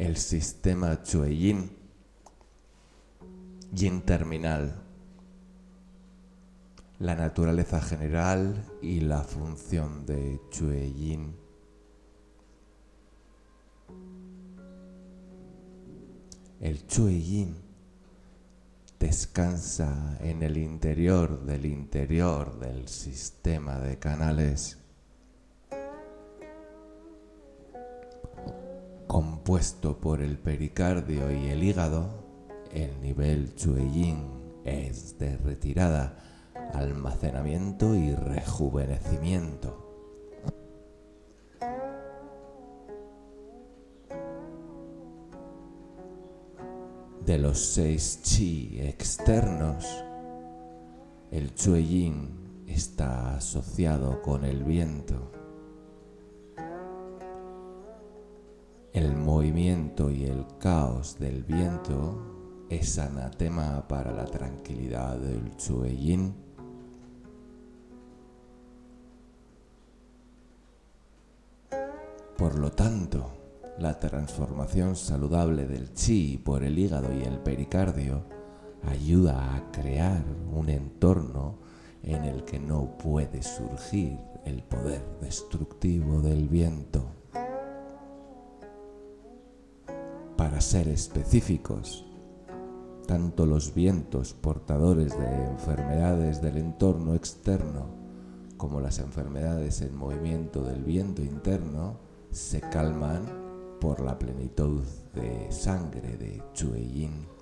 el sistema Chue-Yin, Yin terminal, la naturaleza general y la función de Chue-Yin. El Chue-Yin descansa en el interior del interior del sistema de canales compuesto por el pericardio y el hígado, el nivel Chueyin es de retirada, almacenamiento y rejuvenecimiento. De los seis chi externos, el Chueyin está asociado con el viento. El movimiento y el caos del viento es anatema para la tranquilidad del Chueyin. Por lo tanto, la transformación saludable del chi por el hígado y el pericardio ayuda a crear un entorno en el que no puede surgir el poder destructivo del viento. Para ser específicos, tanto los vientos portadores de enfermedades del entorno externo como las enfermedades en movimiento del viento interno se calman por la plenitud de sangre de Chueyin.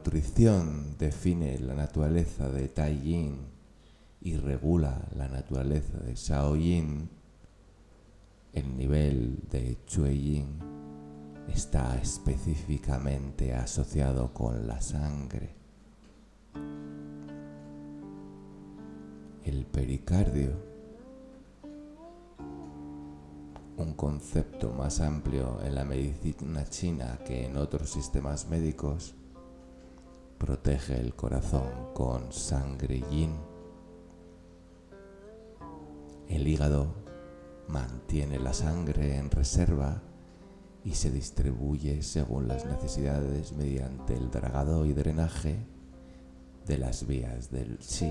Nutrición define la naturaleza de Tai Yin y regula la naturaleza de Shao Yin, el nivel de Chue Yin está específicamente asociado con la sangre. El pericardio, un concepto más amplio en la medicina china que en otros sistemas médicos, protege el corazón con sangre yin. El hígado mantiene la sangre en reserva y se distribuye según las necesidades mediante el dragado y drenaje de las vías del chi.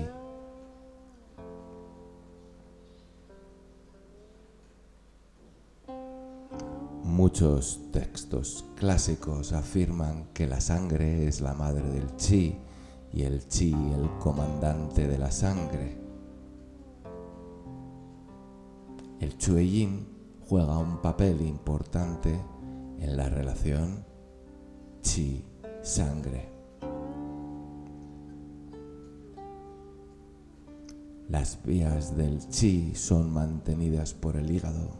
Muchos textos clásicos afirman que la sangre es la madre del chi y el chi el comandante de la sangre. El Yin juega un papel importante en la relación chi-sangre. Las vías del chi son mantenidas por el hígado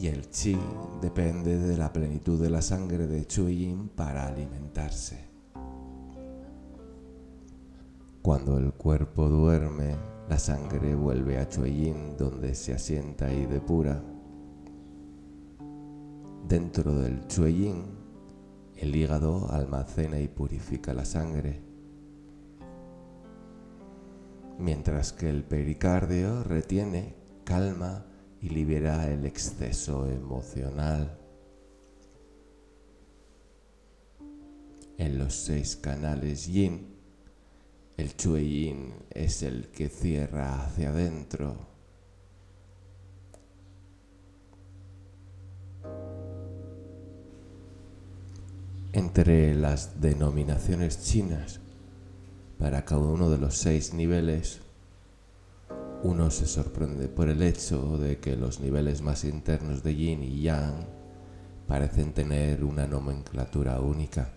y el chi depende de la plenitud de la sangre de Yin para alimentarse. Cuando el cuerpo duerme, la sangre vuelve a Yin donde se asienta y depura. Dentro del Yin, el hígado almacena y purifica la sangre, mientras que el pericardio retiene, calma y libera el exceso emocional. En los seis canales yin, el chue yin es el que cierra hacia adentro. Entre las denominaciones chinas, para cada uno de los seis niveles, uno se sorprende por el hecho de que los niveles más internos de yin y yang parecen tener una nomenclatura única.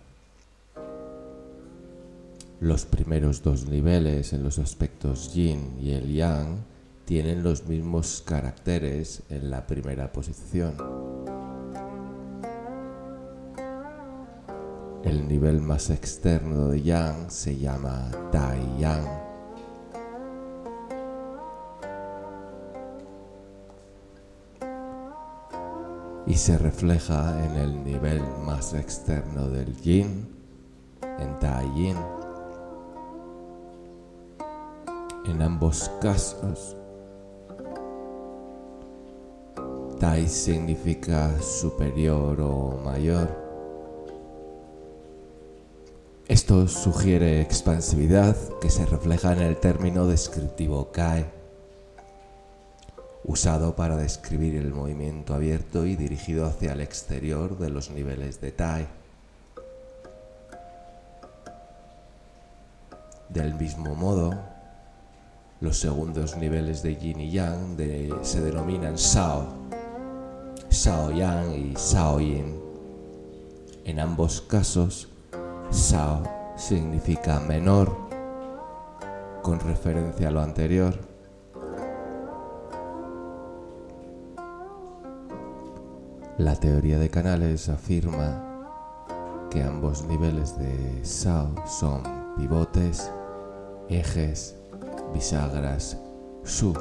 Los primeros dos niveles en los aspectos yin y el yang tienen los mismos caracteres en la primera posición. El nivel más externo de yang se llama Tai Yang y se refleja en el nivel más externo del yin, en Tai Yin. En ambos casos, Tai significa superior o mayor. Esto sugiere expansividad que se refleja en el término descriptivo Kai, usado para describir el movimiento abierto y dirigido hacia el exterior de los niveles de Tai. Del mismo modo, los segundos niveles de yin y yang se denominan Sao, Sao Yang y Sao Yin. En ambos casos, Sao significa menor, con referencia a lo anterior. La teoría de canales afirma que ambos niveles de Sao son pivotes, ejes, bisagras, Su.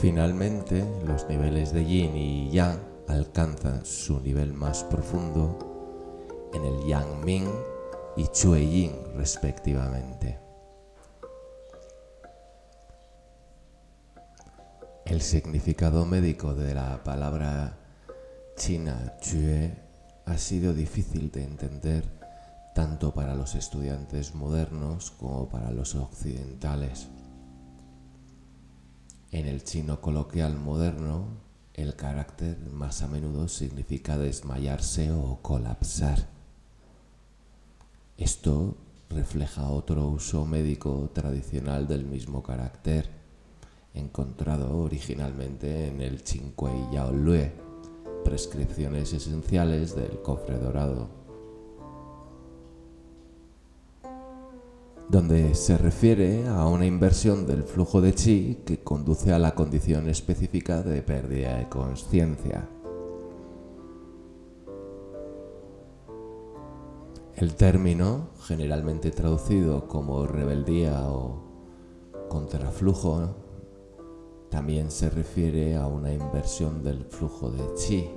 Finalmente, los niveles de Yin y Yang alcanzan su nivel más profundo en el Yang Ming y Chue Yin respectivamente. El significado médico de la palabra china Chue ha sido difícil de entender tanto para los estudiantes modernos como para los occidentales. En el chino coloquial moderno, el carácter más a menudo significa desmayarse o colapsar. Esto refleja otro uso médico tradicional del mismo carácter, encontrado originalmente en el Qinghui Yao Lue, prescripciones esenciales del cofre dorado, donde se refiere a una inversión del flujo de chi que conduce a la condición específica de pérdida de conciencia. El término, generalmente traducido como rebeldía o contraflujo, también se refiere a una inversión del flujo de chi.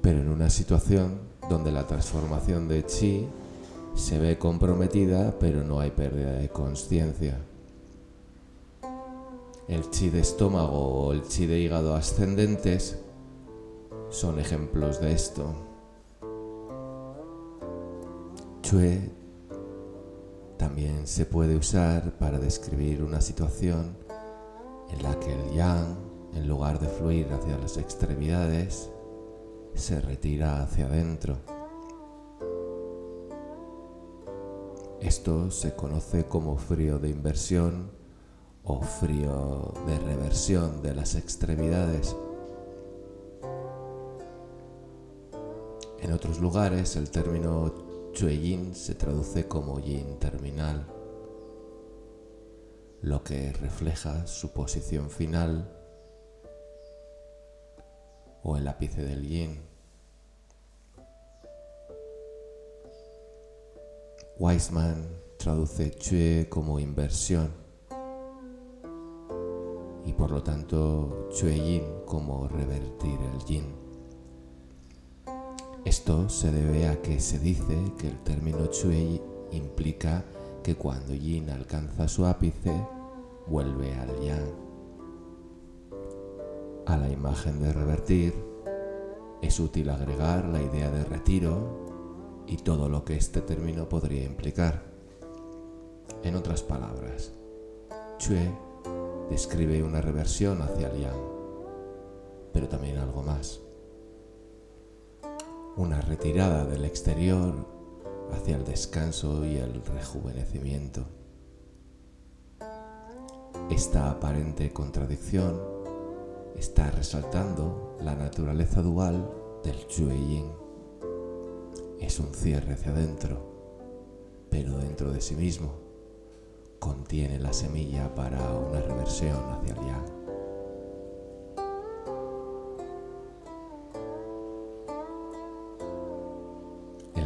Pero en una situación donde la transformación de chi se ve comprometida pero no hay pérdida de conciencia. El chi de estómago o el chi de hígado ascendentes son ejemplos de esto. Chue también se puede usar para describir una situación en la que el yang, en lugar de fluir hacia las extremidades, se retira hacia adentro. Esto se conoce como frío de inversión o frío de reversión de las extremidades. En otros lugares el término Chue se traduce como yin terminal, lo que refleja su posición final o el ápice del yin. Wiseman traduce Chue como inversión y por lo tanto Chue Yin como revertir el yin. Esto se debe a que se dice que el término chui implica que cuando yin alcanza su ápice, vuelve al yang. A la imagen de revertir es útil agregar la idea de retiro y todo lo que este término podría implicar. En otras palabras, Chue describe una reversión hacia el yang, pero también algo más una retirada del exterior hacia el descanso y el rejuvenecimiento. Esta aparente contradicción está resaltando la naturaleza dual del Yin. Es un cierre hacia adentro, pero dentro de sí mismo contiene la semilla para una reversión hacia el Yang.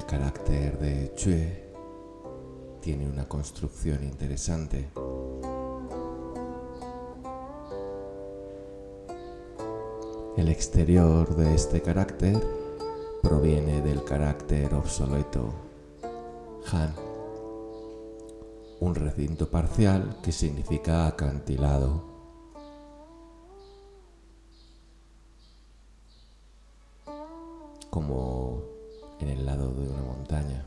Carácter de Chue tiene una construcción interesante. El exterior de este carácter proviene del carácter obsoleto Han, un recinto parcial que significa acantilado. como en el lado de una montaña.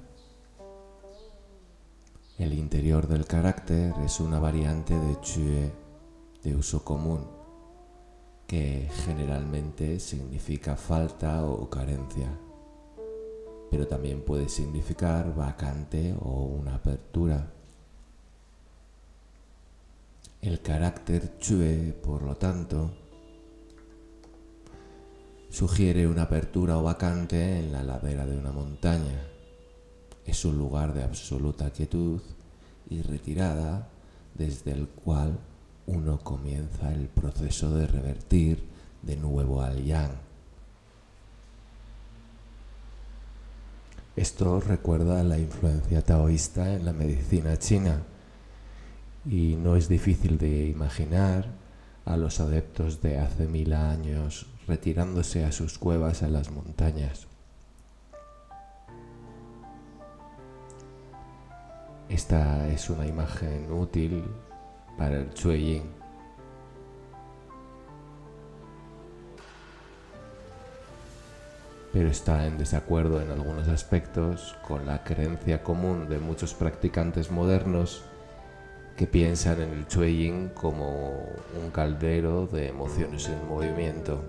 El interior del carácter es una variante de Chue de uso común, que generalmente significa falta o carencia, pero también puede significar vacante o una apertura. El carácter Chue, por lo tanto, sugiere una apertura o vacante en la ladera de una montaña es un lugar de absoluta quietud y retirada desde el cual uno comienza el proceso de revertir de nuevo al yang. Esto recuerda la influencia taoísta en la medicina china y no es difícil de imaginar a los adeptos de hace mil años retirándose a sus cuevas a las montañas Esta es una imagen útil para el Yin. Pero está en desacuerdo en algunos aspectos con la creencia común de muchos practicantes modernos que piensan en el Yin como un caldero de emociones en movimiento.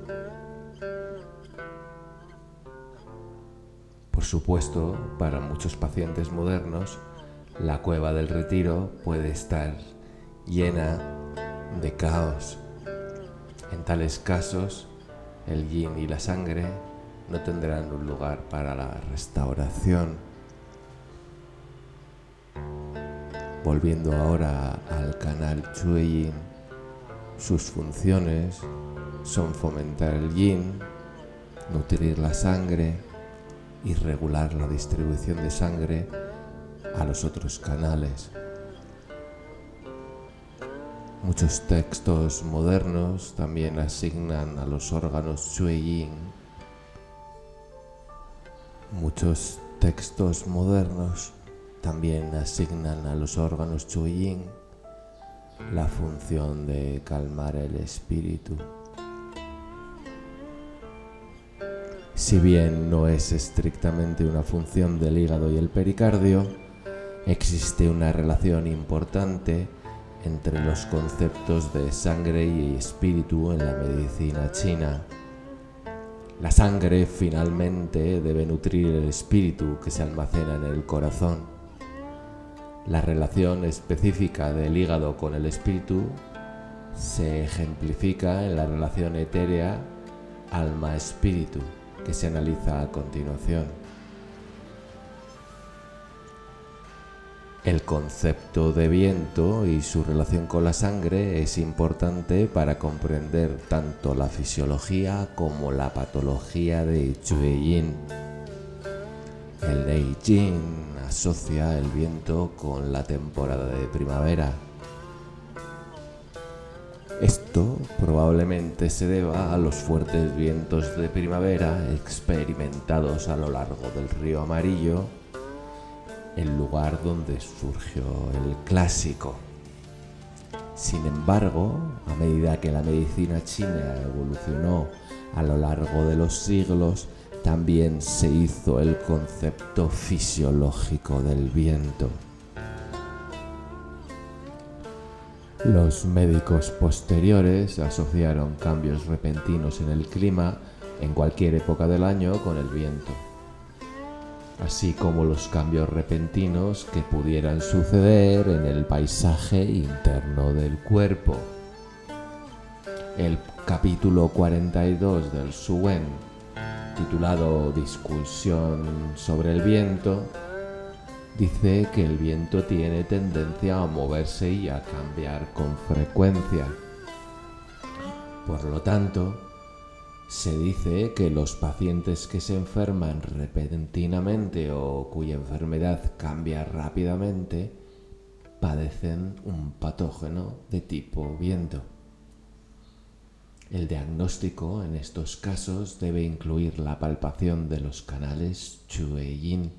Por supuesto, para muchos pacientes modernos, la cueva del retiro puede estar llena de caos. En tales casos, el yin y la sangre no tendrán un lugar para la restauración. Volviendo ahora al canal Yin, sus funciones son fomentar el yin, nutrir la sangre y regular la distribución de sangre a los otros canales. Muchos textos modernos también asignan a los órganos Yin. Muchos textos modernos también asignan a los órganos Yin la función de calmar el espíritu. Si bien no es estrictamente una función del hígado y el pericardio, existe una relación importante entre los conceptos de sangre y espíritu en la medicina china. La sangre finalmente debe nutrir el espíritu que se almacena en el corazón. La relación específica del hígado con el espíritu se ejemplifica en la relación etérea alma-espíritu que se analiza a continuación. El concepto de viento y su relación con la sangre es importante para comprender tanto la fisiología como la patología de Yin. El Neijing asocia el viento con la temporada de primavera. Esto probablemente se deba a los fuertes vientos de primavera experimentados a lo largo del río Amarillo el lugar donde surgió el clásico. Sin embargo, a medida que la medicina china evolucionó a lo largo de los siglos, también se hizo el concepto fisiológico del viento. Los médicos posteriores asociaron cambios repentinos en el clima en cualquier época del año con el viento así como los cambios repentinos que pudieran suceder en el paisaje interno del cuerpo. El capítulo 42 del Suen, titulado Discusión sobre el viento, dice que el viento tiene tendencia a moverse y a cambiar con frecuencia. Por lo tanto, se dice que los pacientes que se enferman repentinamente o cuya enfermedad cambia rápidamente padecen un patógeno de tipo viento. El diagnóstico en estos casos debe incluir la palpación de los canales Chue-Yin.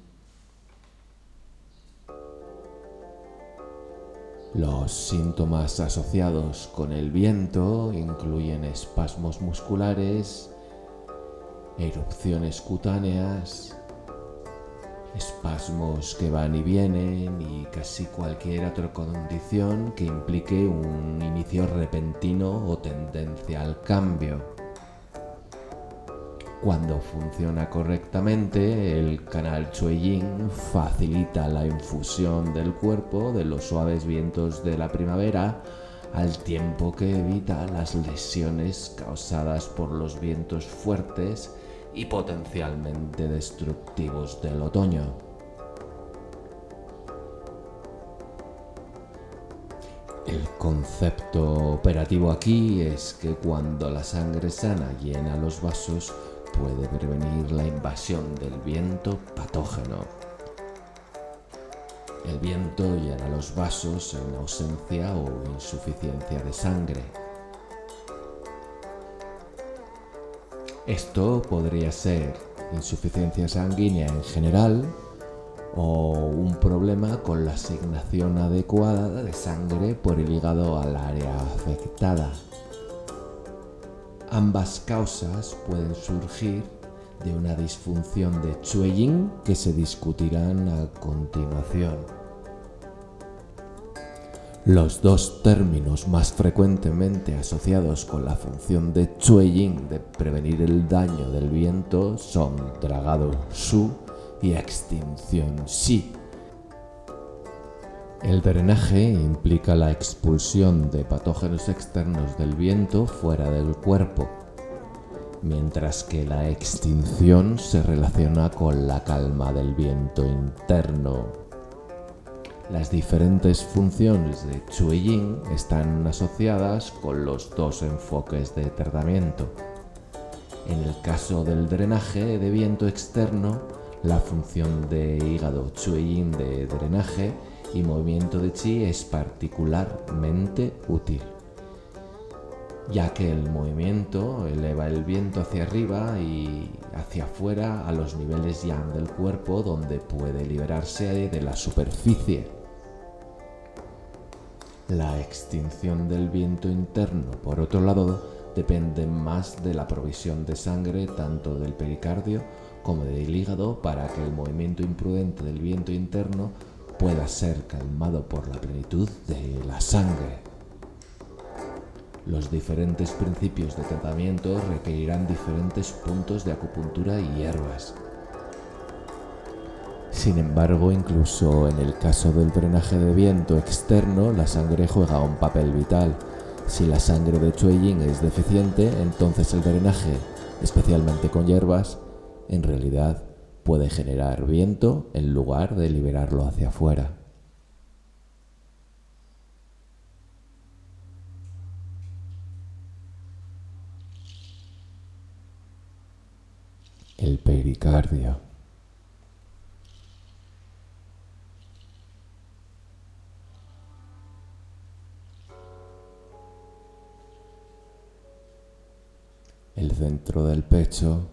Los síntomas asociados con el viento incluyen espasmos musculares, erupciones cutáneas, espasmos que van y vienen y casi cualquier otra condición que implique un inicio repentino o tendencia al cambio. Cuando funciona correctamente, el canal Chue-Yin facilita la infusión del cuerpo de los suaves vientos de la primavera al tiempo que evita las lesiones causadas por los vientos fuertes y potencialmente destructivos del otoño. El concepto operativo aquí es que cuando la sangre sana llena los vasos puede prevenir la invasión del viento patógeno. El viento llena los vasos en ausencia o insuficiencia de sangre. Esto podría ser insuficiencia sanguínea en general o un problema con la asignación adecuada de sangre por el hígado al área afectada. Ambas causas pueden surgir de una disfunción de Chue-Yin que se discutirán a continuación. Los dos términos más frecuentemente asociados con la función de Chue-Yin de prevenir el daño del viento son dragado Su y extinción Xi. El drenaje implica la expulsión de patógenos externos del viento fuera del cuerpo, mientras que la extinción se relaciona con la calma del viento interno las diferentes funciones de Chue-Yin están asociadas con los dos enfoques de tratamiento. En el caso del drenaje de viento externo, la función de hígado Chue-Yin de drenaje y movimiento de chi es particularmente útil, ya que el movimiento eleva el viento hacia arriba y hacia afuera a los niveles yang del cuerpo donde puede liberarse de la superficie. La extinción del viento interno, por otro lado, depende más de la provisión de sangre tanto del pericardio como del hígado para que el movimiento imprudente del viento interno pueda ser calmado por la plenitud de la sangre. Los diferentes principios de tratamiento requerirán diferentes puntos de acupuntura y hierbas. Sin embargo, incluso en el caso del drenaje de viento externo, la sangre juega un papel vital. Si la sangre de Chue-Yin es deficiente, entonces el drenaje, especialmente con hierbas, en realidad puede generar viento en lugar de liberarlo hacia afuera. El pericardio. El centro del pecho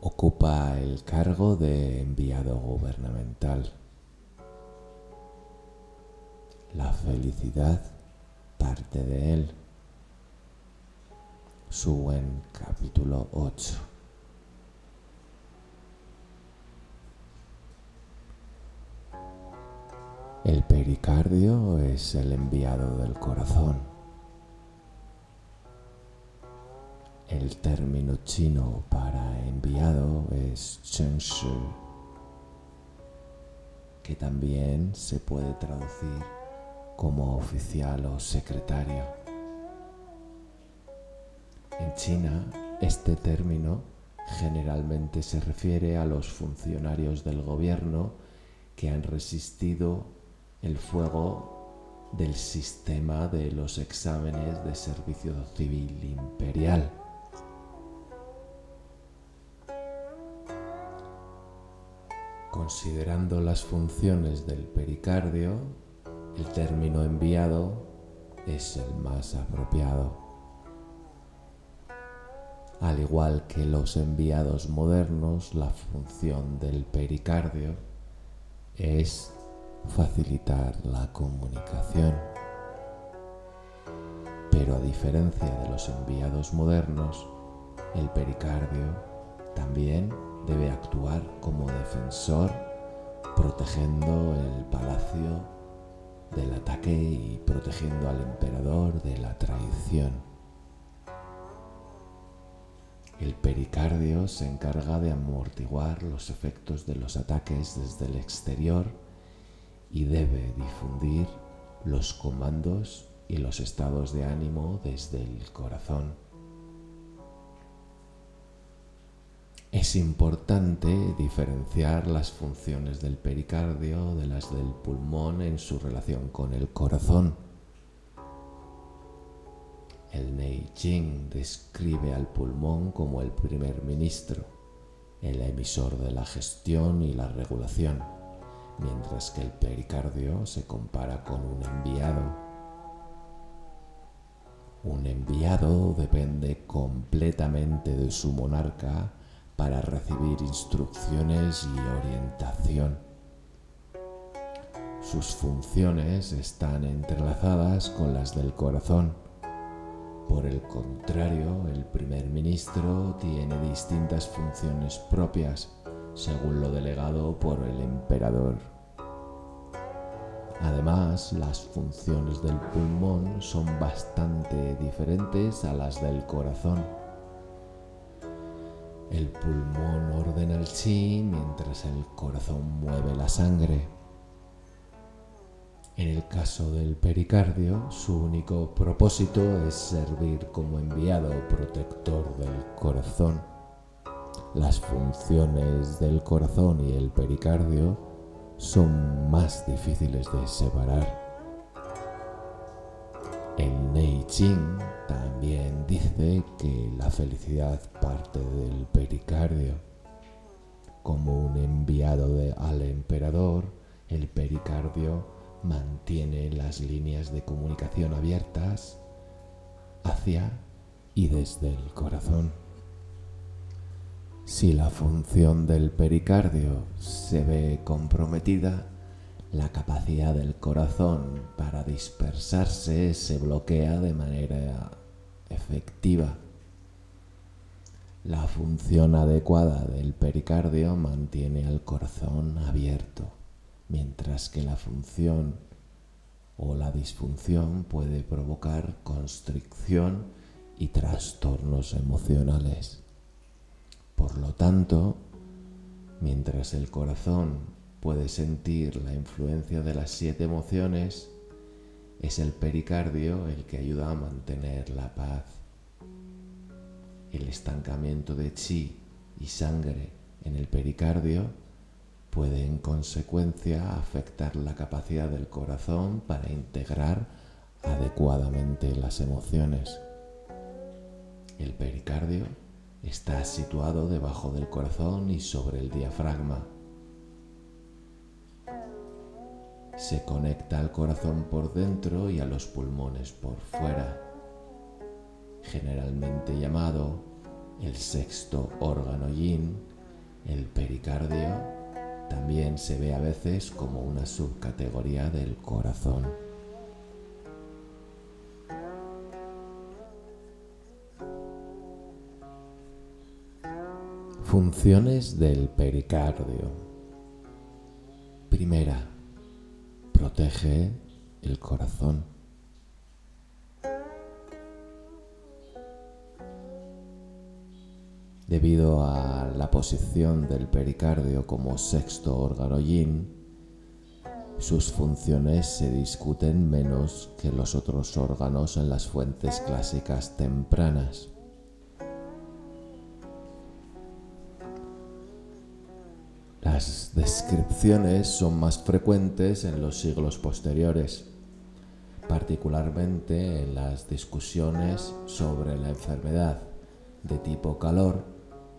ocupa el cargo de enviado gubernamental. La felicidad parte de él. Su en capítulo 8. El pericardio es el enviado del corazón. El término chino para enviado es Shi, que también se puede traducir como oficial o secretario. En China, este término generalmente se refiere a los funcionarios del gobierno que han resistido el fuego del sistema de los exámenes de servicio civil imperial Considerando las funciones del pericardio, el término enviado es el más apropiado. Al igual que los enviados modernos, la función del pericardio es facilitar la comunicación. Pero a diferencia de los enviados modernos, el pericardio también debe actuar como defensor protegiendo el palacio del ataque y protegiendo al emperador de la traición. El pericardio se encarga de amortiguar los efectos de los ataques desde el exterior y debe difundir los comandos y los estados de ánimo desde el corazón. Es importante diferenciar las funciones del pericardio de las del pulmón en su relación con el corazón. El Neijing describe al pulmón como el primer ministro, el emisor de la gestión y la regulación, mientras que el pericardio se compara con un enviado. Un enviado depende completamente de su monarca para recibir instrucciones y orientación. Sus funciones están entrelazadas con las del corazón. Por el contrario, el primer ministro tiene distintas funciones propias según lo delegado por el emperador. Además, las funciones del pulmón son bastante diferentes a las del corazón. El pulmón ordena el chi mientras el corazón mueve la sangre. En el caso del pericardio, su único propósito es servir como enviado protector del corazón. Las funciones del corazón y el pericardio son más difíciles de separar. El Nei Ching también dice que la felicidad parte del pericardio. Como un enviado al emperador, el pericardio mantiene las líneas de comunicación abiertas hacia y desde el corazón. Si la función del pericardio se ve comprometida, la capacidad del corazón para dispersarse se bloquea de manera efectiva. La función adecuada del pericardio mantiene al corazón abierto, mientras que la función o la disfunción puede provocar constricción y trastornos emocionales. Por lo tanto, mientras el corazón puede sentir la influencia de las siete emociones, es el pericardio el que ayuda a mantener la paz. El estancamiento de chi y sangre en el pericardio puede en consecuencia afectar la capacidad del corazón para integrar adecuadamente las emociones. El pericardio está situado debajo del corazón y sobre el diafragma se conecta al corazón por dentro y a los pulmones por fuera, generalmente llamado el sexto órgano yin, el pericardio, también se ve a veces como una subcategoría del corazón. Funciones del pericardio. Primera, protege el corazón. Debido a la posición del pericardio como sexto órgano yin, sus funciones se discuten menos que los otros órganos en las fuentes clásicas tempranas. Las descripciones son más frecuentes en los siglos posteriores, particularmente en las discusiones sobre la enfermedad de tipo calor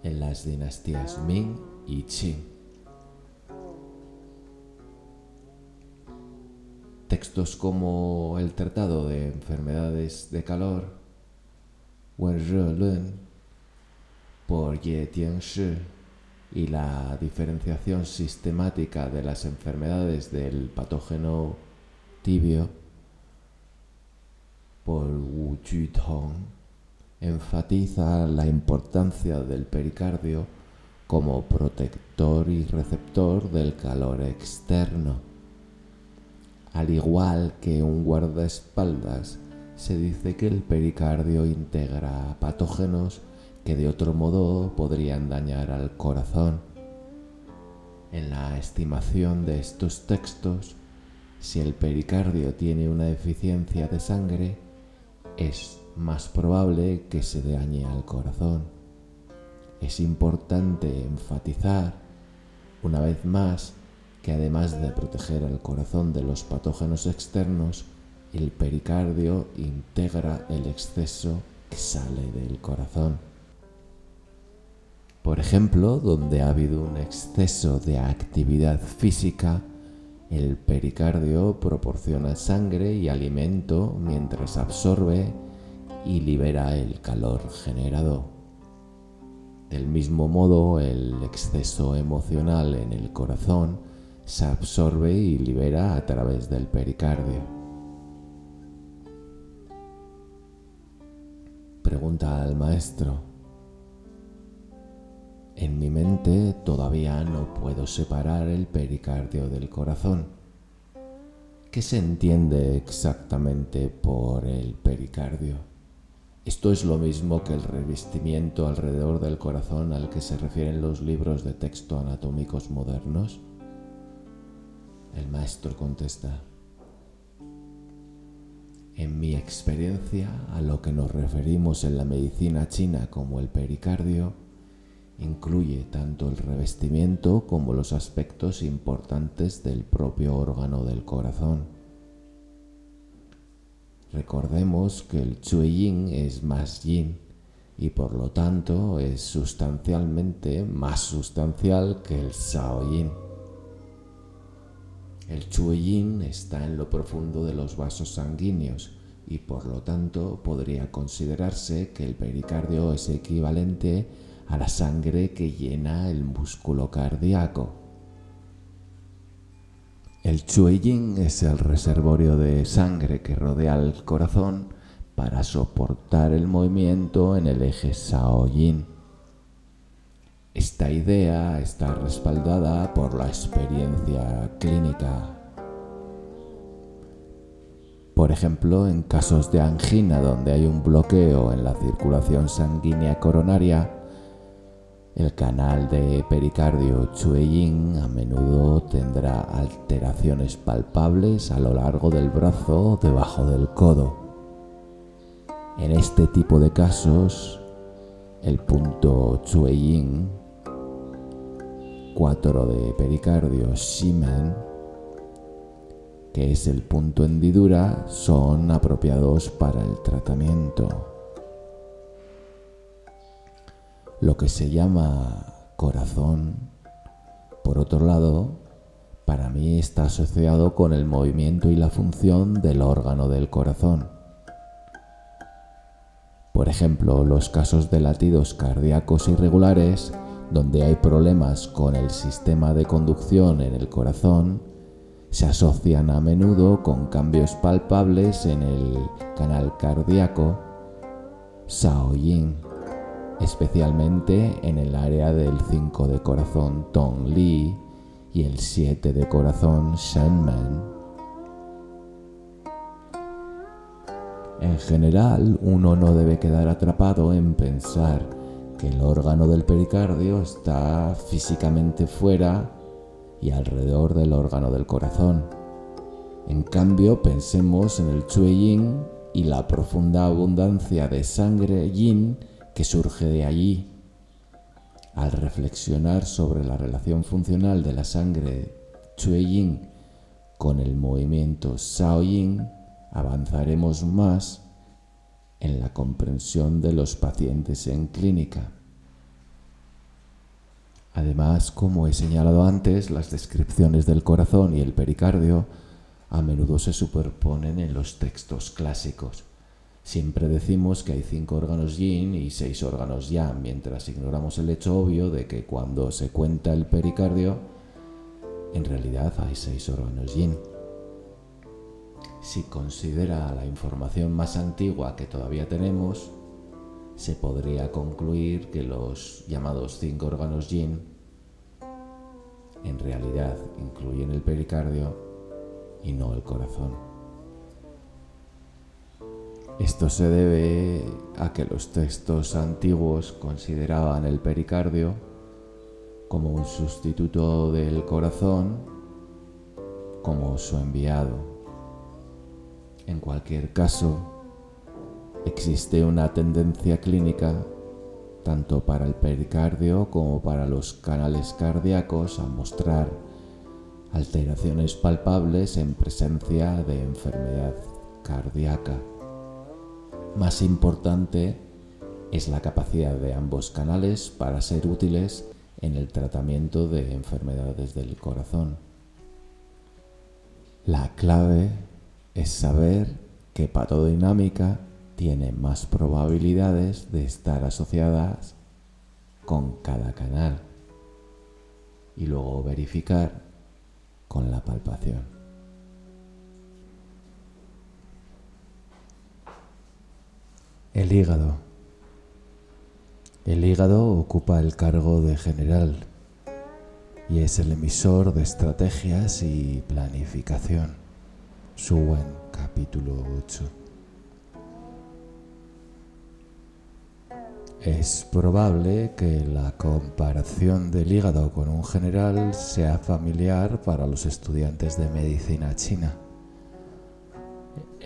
en las dinastías Ming y Qing. textos como el Tratado de Enfermedades de Calor, por Ye Tianshi y la diferenciación sistemática de las enfermedades del patógeno tibio, por Wu Tong, enfatiza la importancia del pericardio como protector y receptor del calor externo. Al igual que un guardaespaldas, se dice que el pericardio integra patógenos que de otro modo podrían dañar al corazón. En la estimación de estos textos, si el pericardio tiene una deficiencia de sangre, es más probable que se dañe al corazón es importante enfatizar una vez más que además de proteger al corazón de los patógenos externos, el pericardio integra el exceso que sale del corazón. Por ejemplo, donde ha habido un exceso de actividad física, el pericardio proporciona sangre y alimento mientras absorbe y libera el calor generado. Del mismo modo, el exceso emocional en el corazón se absorbe y libera a través del pericardio. Pregunta al maestro. En mi mente todavía no puedo separar el pericardio del corazón. ¿Qué se entiende exactamente por el pericardio? Esto es lo mismo que el revestimiento alrededor del corazón al que se refieren los libros de texto anatómicos modernos. El maestro contesta, en mi experiencia, a lo que nos referimos en la medicina china como el pericardio, incluye tanto el revestimiento como los aspectos importantes del propio órgano del corazón. Recordemos que el Chui Yin es más Yin y por lo tanto es sustancialmente más sustancial que el Sao Yin. El Chui Yin está en lo profundo de los vasos sanguíneos y por lo tanto podría considerarse que el pericardio es equivalente a la sangre que llena el músculo cardíaco. El Yin es el reservorio de sangre que rodea el corazón para soportar el movimiento en el eje Yin. Esta idea está respaldada por la experiencia clínica. Por ejemplo, en casos de angina donde hay un bloqueo en la circulación sanguínea coronaria, el canal de pericardio Chueyin a menudo tendrá alteraciones palpables a lo largo del brazo o debajo del codo. En este tipo de casos, el punto Chueyin 4 de pericardio Shimen, que es el punto hendidura, son apropiados para el tratamiento. Lo que se llama corazón, por otro lado, para mí está asociado con el movimiento y la función del órgano del corazón. Por ejemplo, los casos de latidos cardíacos irregulares, donde hay problemas con el sistema de conducción en el corazón, se asocian a menudo con cambios palpables en el canal cardíaco Yin especialmente en el área del 5 de corazón Tong Li y el 7 de corazón Shenmen. En general, uno no debe quedar atrapado en pensar que el órgano del pericardio está físicamente fuera y alrededor del órgano del corazón. En cambio, pensemos en el Chui Yin y la profunda abundancia de sangre Yin que surge de allí. Al reflexionar sobre la relación funcional de la sangre Chui Yin con el movimiento Sao Yin, avanzaremos más en la comprensión de los pacientes en clínica. Además, como he señalado antes, las descripciones del corazón y el pericardio a menudo se superponen en los textos clásicos. Siempre decimos que hay cinco órganos yin y seis órganos yang, mientras ignoramos el hecho obvio de que cuando se cuenta el pericardio, en realidad hay seis órganos yin. Si considera la información más antigua que todavía tenemos, se podría concluir que los llamados cinco órganos yin en realidad incluyen el pericardio y no el corazón. Esto se debe a que los textos antiguos consideraban el pericardio como un sustituto del corazón, como su enviado. En cualquier caso, existe una tendencia clínica tanto para el pericardio como para los canales cardíacos a mostrar alteraciones palpables en presencia de enfermedad cardíaca. Más importante es la capacidad de ambos canales para ser útiles en el tratamiento de enfermedades del corazón. La clave es saber qué patodinámica tiene más probabilidades de estar asociadas con cada canal y luego verificar con la palpación. El hígado. El hígado ocupa el cargo de general y es el emisor de estrategias y planificación. buen capítulo 8. Es probable que la comparación del hígado con un general sea familiar para los estudiantes de medicina china.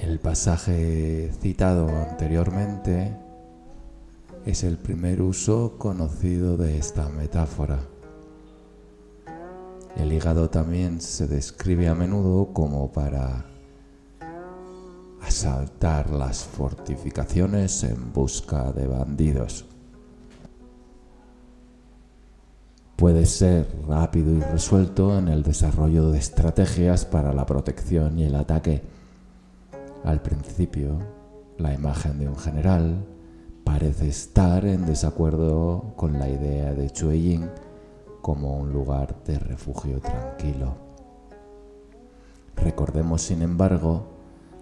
El pasaje citado anteriormente es el primer uso conocido de esta metáfora. El hígado también se describe a menudo como para asaltar las fortificaciones en busca de bandidos. Puede ser rápido y resuelto en el desarrollo de estrategias para la protección y el ataque al principio, la imagen de un general parece estar en desacuerdo con la idea de Chueyin como un lugar de refugio tranquilo. Recordemos, sin embargo,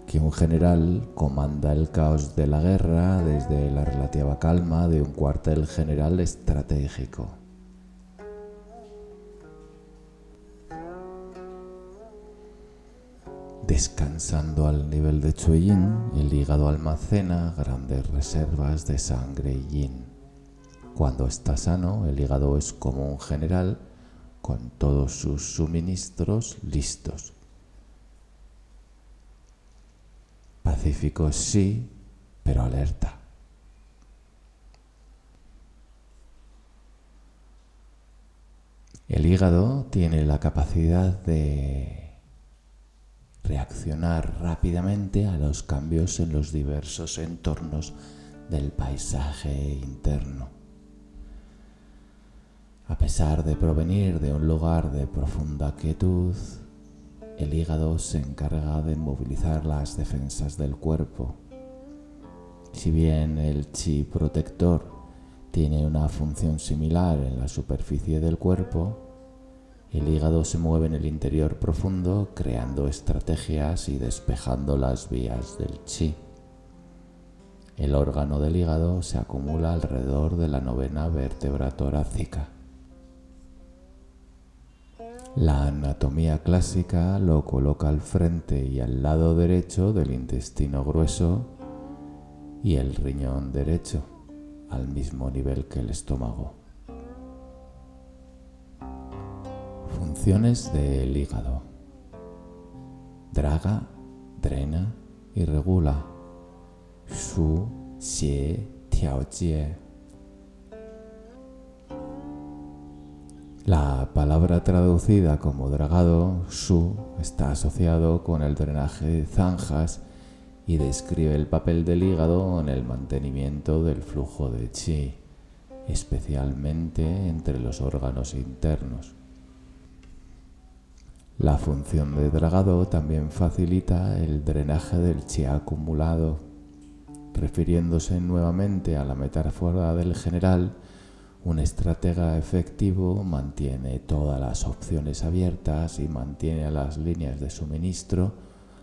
que un general comanda el caos de la guerra desde la relativa calma de un cuartel general estratégico. Descansando al nivel de Chuyin, el hígado almacena grandes reservas de sangre yin. Cuando está sano, el hígado es como un general con todos sus suministros listos. Pacífico sí, pero alerta. El hígado tiene la capacidad de reaccionar rápidamente a los cambios en los diversos entornos del paisaje interno. A pesar de provenir de un lugar de profunda quietud, el hígado se encarga de movilizar las defensas del cuerpo. Si bien el chi protector tiene una función similar en la superficie del cuerpo, el hígado se mueve en el interior profundo creando estrategias y despejando las vías del chi. El órgano del hígado se acumula alrededor de la novena vértebra torácica. La anatomía clásica lo coloca al frente y al lado derecho del intestino grueso y el riñón derecho, al mismo nivel que el estómago. Funciones del hígado. Draga, drena y regula. Shu, xie, tiao jie. La palabra traducida como dragado, Shu, está asociado con el drenaje de zanjas y describe el papel del hígado en el mantenimiento del flujo de chi, especialmente entre los órganos internos. La función de dragado también facilita el drenaje del chi acumulado. Refiriéndose nuevamente a la metáfora del general, un estratega efectivo mantiene todas las opciones abiertas y mantiene las líneas de suministro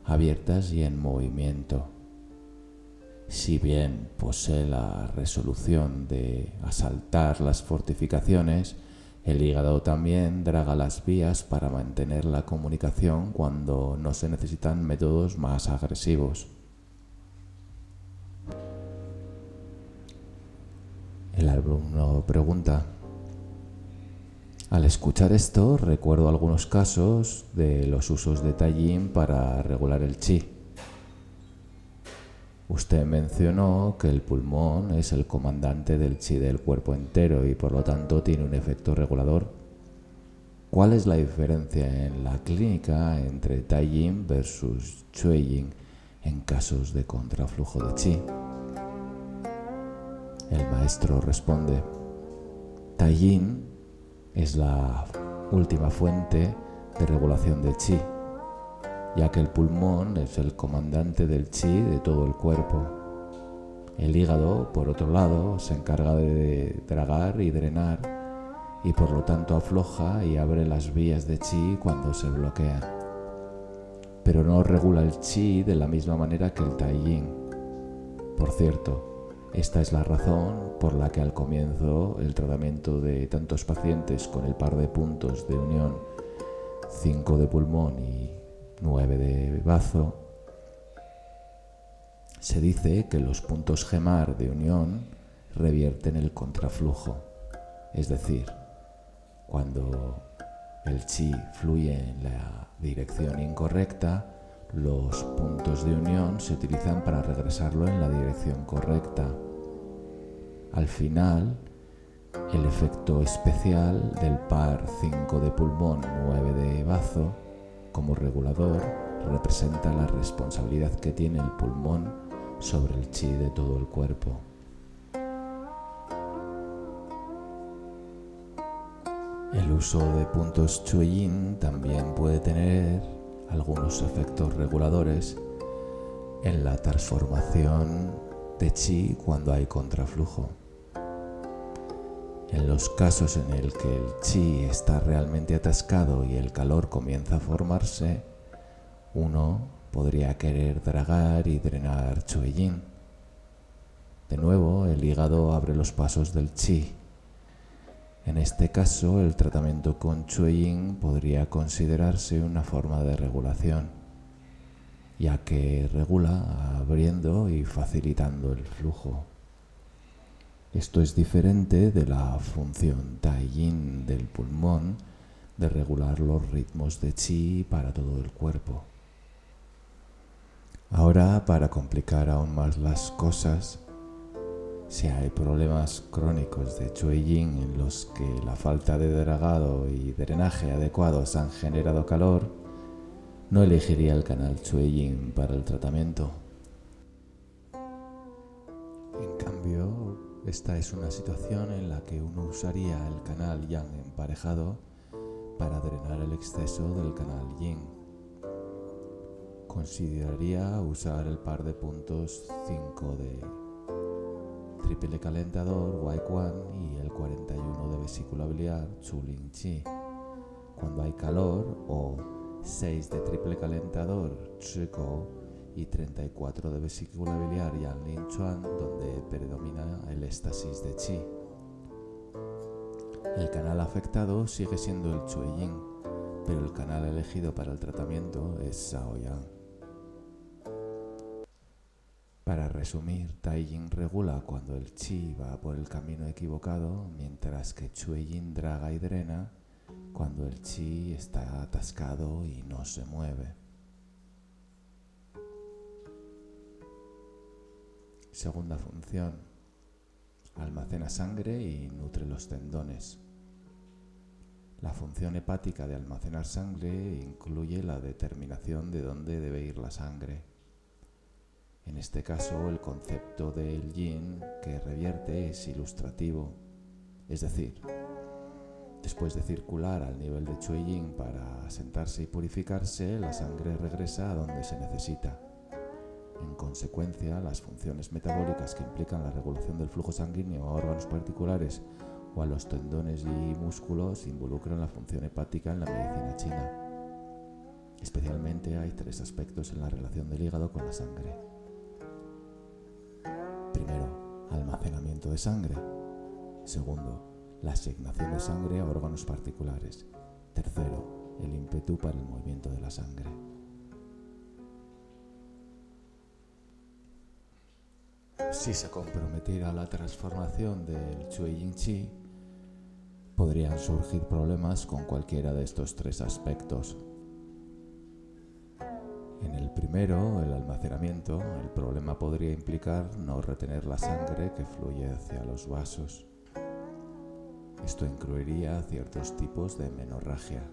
abiertas y en movimiento. Si bien posee la resolución de asaltar las fortificaciones, el hígado también draga las vías para mantener la comunicación cuando no se necesitan métodos más agresivos. El alumno pregunta, al escuchar esto recuerdo algunos casos de los usos de Tallin para regular el chi. Usted mencionó que el pulmón es el comandante del chi del cuerpo entero y por lo tanto tiene un efecto regulador. ¿Cuál es la diferencia en la clínica entre Tallin versus Chueyin en casos de contraflujo de chi? El maestro responde, Tallin es la última fuente de regulación de chi, ya que el pulmón es el comandante del chi de todo el cuerpo. El hígado, por otro lado, se encarga de dragar y drenar y por lo tanto afloja y abre las vías de chi cuando se bloquean. Pero no regula el chi de la misma manera que el tai Por cierto, esta es la razón por la que al comienzo el tratamiento de tantos pacientes con el par de puntos de unión, 5 de pulmón y 9 de bazo, se dice que los puntos gemar de unión revierten el contraflujo, es decir, cuando el chi fluye en la dirección incorrecta, los puntos de unión se utilizan para regresarlo en la dirección correcta. Al final, el efecto especial del par 5 de pulmón 9 de bazo como regulador representa la responsabilidad que tiene el pulmón sobre el chi de todo el cuerpo. El uso de puntos Chuyin también puede tener algunos efectos reguladores en la transformación de chi cuando hay contraflujo. En los casos en el que el chi está realmente atascado y el calor comienza a formarse, uno podría querer dragar y drenar chueyin. De nuevo, el hígado abre los pasos del chi en este caso, el tratamiento con Chueyin podría considerarse una forma de regulación, ya que regula abriendo y facilitando el flujo. Esto es diferente de la función Tai del pulmón de regular los ritmos de chi para todo el cuerpo. Ahora, para complicar aún más las cosas, si hay problemas crónicos de Chueyin en los que la falta de dragado y drenaje adecuados han generado calor, no elegiría el canal Chueyin para el tratamiento. Esta es una situación en la que uno usaría el canal Yang emparejado para drenar el exceso del canal Yin. Consideraría usar el par de puntos 5 de triple calentador Waikwan y el 41 de vesícula biliar Chulin Chi. Cuando hay calor o 6 de triple calentador Chiko y 34 de vesícula biliar Yan Lin Chuan donde predomina el éxtasis de Chi. El canal afectado sigue siendo el Yin, pero el canal elegido para el tratamiento es Shaoyang. Para resumir, Taijin regula cuando el chi va por el camino equivocado, mientras que Chueyin draga y drena cuando el chi está atascado y no se mueve. Segunda función. Almacena sangre y nutre los tendones. La función hepática de almacenar sangre incluye la determinación de dónde debe ir la sangre. En este caso, el concepto del yin que revierte es ilustrativo, es decir, después de circular al nivel de Chueying para asentarse y purificarse, la sangre regresa a donde se necesita. En consecuencia, las funciones metabólicas que implican la regulación del flujo sanguíneo a órganos particulares o a los tendones y músculos involucran la función hepática en la medicina china. Especialmente hay tres aspectos en la relación del hígado con la sangre. Primero, almacenamiento de sangre. Segundo, la asignación de sangre a órganos particulares. Tercero, el ímpetu para el movimiento de la sangre. Si se comprometiera la transformación del Chui Yin Chi, podrían surgir problemas con cualquiera de estos tres aspectos. En el primero, el almacenamiento, el problema podría implicar no retener la sangre que fluye hacia los vasos. Esto incluiría ciertos tipos de menorragia.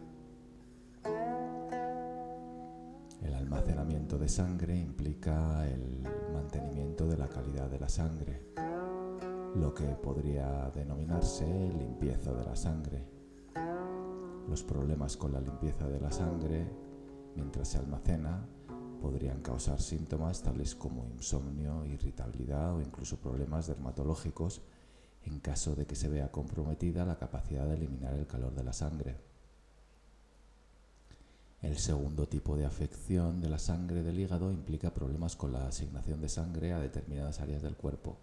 El almacenamiento de sangre implica el mantenimiento de la calidad de la sangre, lo que podría denominarse limpieza de la sangre. Los problemas con la limpieza de la sangre, mientras se almacena, podrían causar síntomas tales como insomnio, irritabilidad o incluso problemas dermatológicos en caso de que se vea comprometida la capacidad de eliminar el calor de la sangre. El segundo tipo de afección de la sangre del hígado implica problemas con la asignación de sangre a determinadas áreas del cuerpo.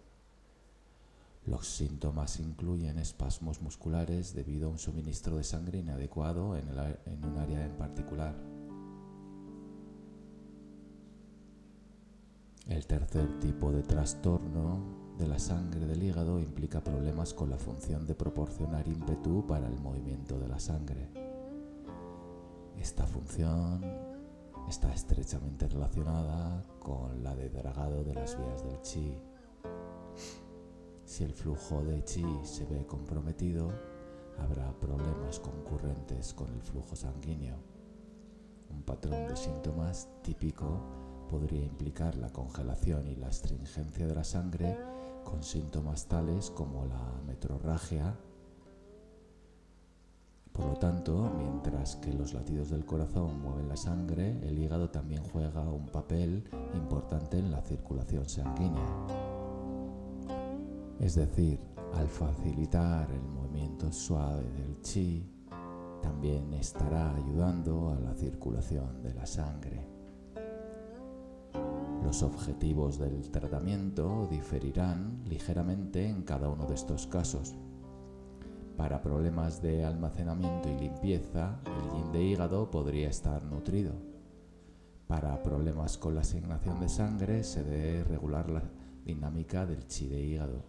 Los síntomas incluyen espasmos musculares debido a un suministro de sangre inadecuado en, un área en particular. El tercer tipo de trastorno de la sangre del hígado implica problemas con la función de proporcionar ímpetu para el movimiento de la sangre. Esta función está estrechamente relacionada con la de dragado de las vías del chi. Si el flujo de chi se ve comprometido, habrá problemas concurrentes con el flujo sanguíneo. Un patrón de síntomas típico podría implicar la congelación y la astringencia de la sangre con síntomas tales como la metrorragia. Por lo tanto, mientras que los latidos del corazón mueven la sangre, el hígado también juega un papel importante en la circulación sanguínea. Es decir, al facilitar el movimiento suave del chi, también estará ayudando a la circulación de la sangre. Los objetivos del tratamiento diferirán ligeramente en cada uno de estos casos. Para problemas de almacenamiento y limpieza, el yin de hígado podría estar nutrido. Para problemas con la asignación de sangre se debe regular la dinámica del chi de hígado.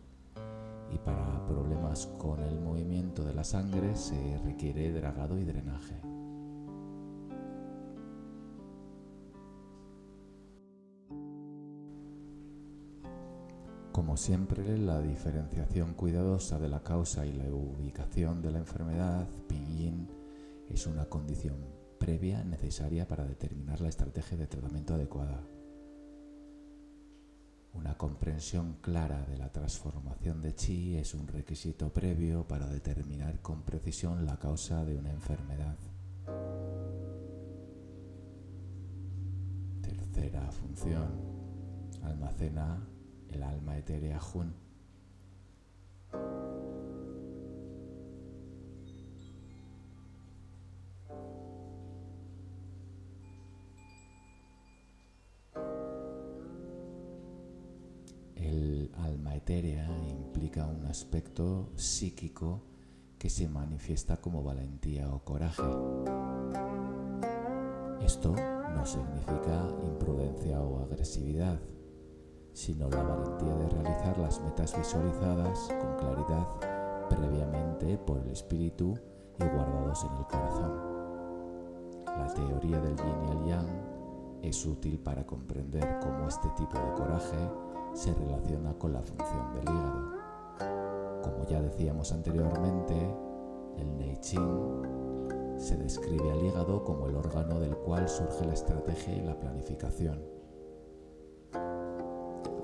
Y para problemas con el movimiento de la sangre se requiere dragado y drenaje. Como siempre, la diferenciación cuidadosa de la causa y la ubicación de la enfermedad, Pinyin, es una condición previa necesaria para determinar la estrategia de tratamiento adecuada. Una comprensión clara de la transformación de chi es un requisito previo para determinar con precisión la causa de una enfermedad. Tercera función. Almacena el alma etérea Jun. El alma etérea implica un aspecto psíquico que se manifiesta como valentía o coraje. Esto no significa imprudencia o agresividad sino la valentía de realizar las metas visualizadas con claridad previamente por el espíritu y guardados en el corazón. La teoría del yin y el yang es útil para comprender cómo este tipo de coraje se relaciona con la función del hígado. Como ya decíamos anteriormente, el Ching se describe al hígado como el órgano del cual surge la estrategia y la planificación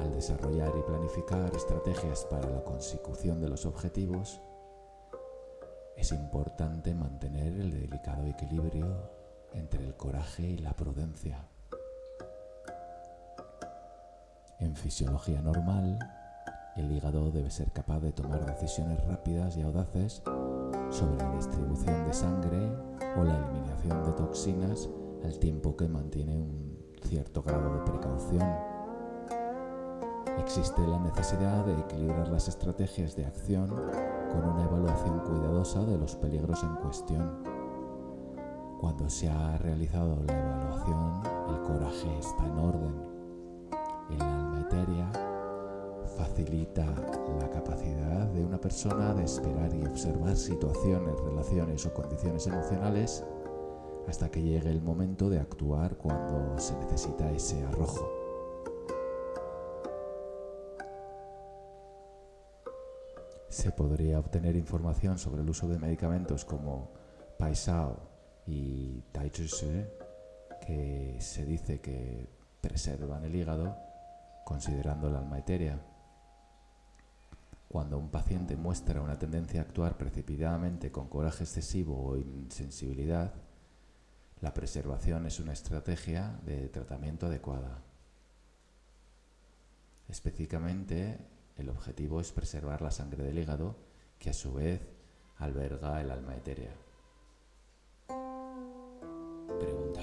al desarrollar y planificar estrategias para la consecución de los objetivos, es importante mantener el delicado equilibrio entre el coraje y la prudencia. En fisiología normal, el hígado debe ser capaz de tomar decisiones rápidas y audaces sobre la distribución de sangre o la eliminación de toxinas al tiempo que mantiene un cierto grado de precaución. Existe la necesidad de equilibrar las estrategias de acción con una evaluación cuidadosa de los peligros en cuestión. Cuando se ha realizado la evaluación, el coraje está en orden. El alma etérea facilita la capacidad de una persona de esperar y observar situaciones, relaciones o condiciones emocionales hasta que llegue el momento de actuar cuando se necesita ese arrojo. Se podría obtener información sobre el uso de medicamentos como Paisao y Taichushe, que se dice que preservan el hígado, considerando el alma etérea. Cuando un paciente muestra una tendencia a actuar precipitadamente con coraje excesivo o insensibilidad, la preservación es una estrategia de tratamiento adecuada. Específicamente, el objetivo es preservar la sangre del hígado, que a su vez alberga el alma etérea. Pregunta.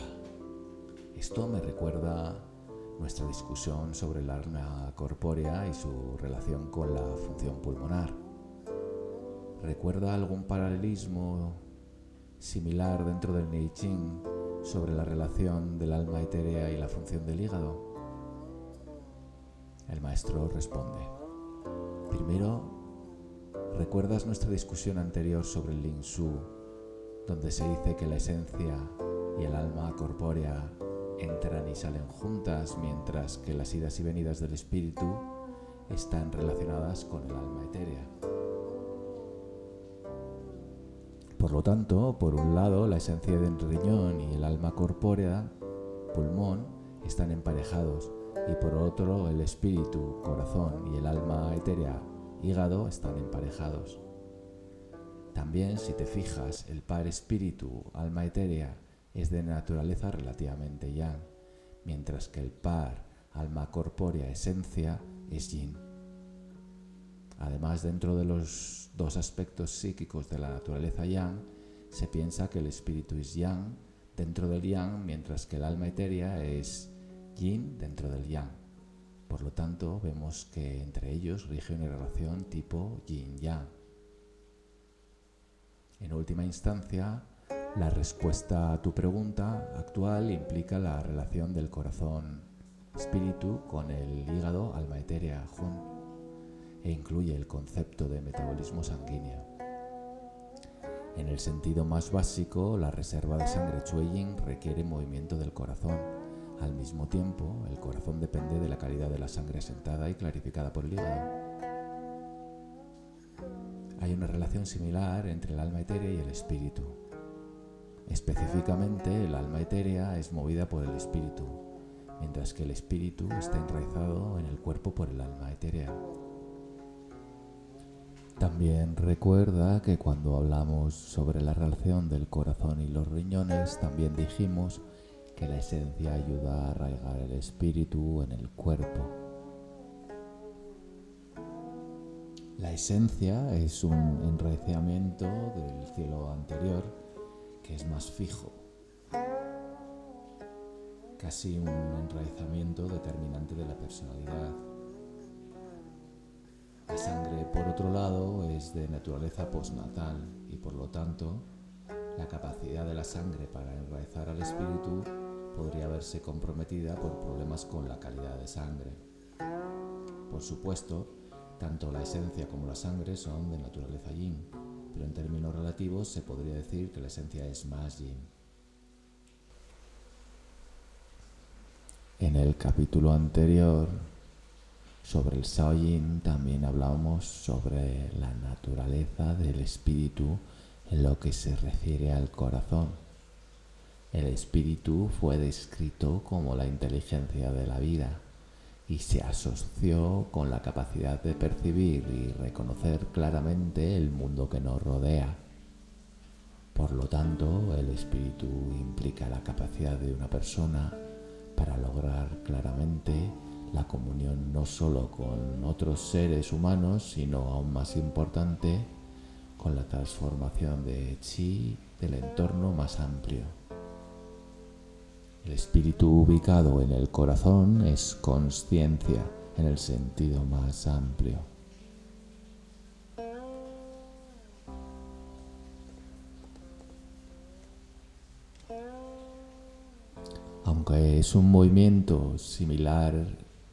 Esto me recuerda nuestra discusión sobre el alma corpórea y su relación con la función pulmonar. ¿Recuerda algún paralelismo similar dentro del Neiching sobre la relación del alma etérea y la función del hígado? El maestro responde. Primero, ¿recuerdas nuestra discusión anterior sobre el Lin Shu, donde se dice que la esencia y el alma corpórea entran y salen juntas, mientras que las idas y venidas del espíritu están relacionadas con el alma etérea. Por lo tanto, por un lado, la esencia del riñón y el alma corpórea, pulmón, están emparejados, y por otro, el espíritu, corazón y el alma etérea, hígado, están emparejados. También, si te fijas, el par espíritu, alma etérea, es de naturaleza relativamente yang, mientras que el par alma corpórea esencia es yin. Además, dentro de los dos aspectos psíquicos de la naturaleza yang, se piensa que el espíritu es yang dentro del yang, mientras que el alma etérea es yin dentro del yang. Por lo tanto, vemos que entre ellos rige una relación tipo yin-yang. En última instancia, la respuesta a tu pregunta actual implica la relación del corazón espíritu con el hígado alma etérea Jun e incluye el concepto de metabolismo sanguíneo. En el sentido más básico, la reserva de sangre Chueying requiere movimiento del corazón. Al mismo tiempo, el corazón depende de la calidad de la sangre sentada y clarificada por el hígado. Hay una relación similar entre el alma etérea y el espíritu. Específicamente, el alma etérea es movida por el espíritu, mientras que el espíritu está enraizado en el cuerpo por el alma etérea. También recuerda que cuando hablamos sobre la relación del corazón y los riñones, también dijimos que la esencia ayuda a arraigar el espíritu en el cuerpo. La esencia es un enraizamiento del cielo anterior que es más fijo, casi un enraizamiento determinante de la personalidad. La sangre, por otro lado, es de naturaleza postnatal y por lo tanto la capacidad de la sangre para enraizar al espíritu podría verse comprometida por problemas con la calidad de sangre. Por supuesto, tanto la esencia como la sangre son de naturaleza yin, pero en términos relativos se podría decir que la esencia es más yin. En el capítulo anterior sobre el Sao Yin también hablábamos sobre la naturaleza del espíritu en lo que se refiere al corazón. El espíritu fue descrito como la inteligencia de la vida y se asoció con la capacidad de percibir y reconocer claramente el mundo que nos rodea. Por lo tanto, el espíritu implica la capacidad de una persona para lograr claramente la comunión no solo con otros seres humanos, sino aún más importante, con la transformación de chi del entorno más amplio. El espíritu ubicado en el corazón es conciencia en el sentido más amplio. Aunque es un movimiento similar,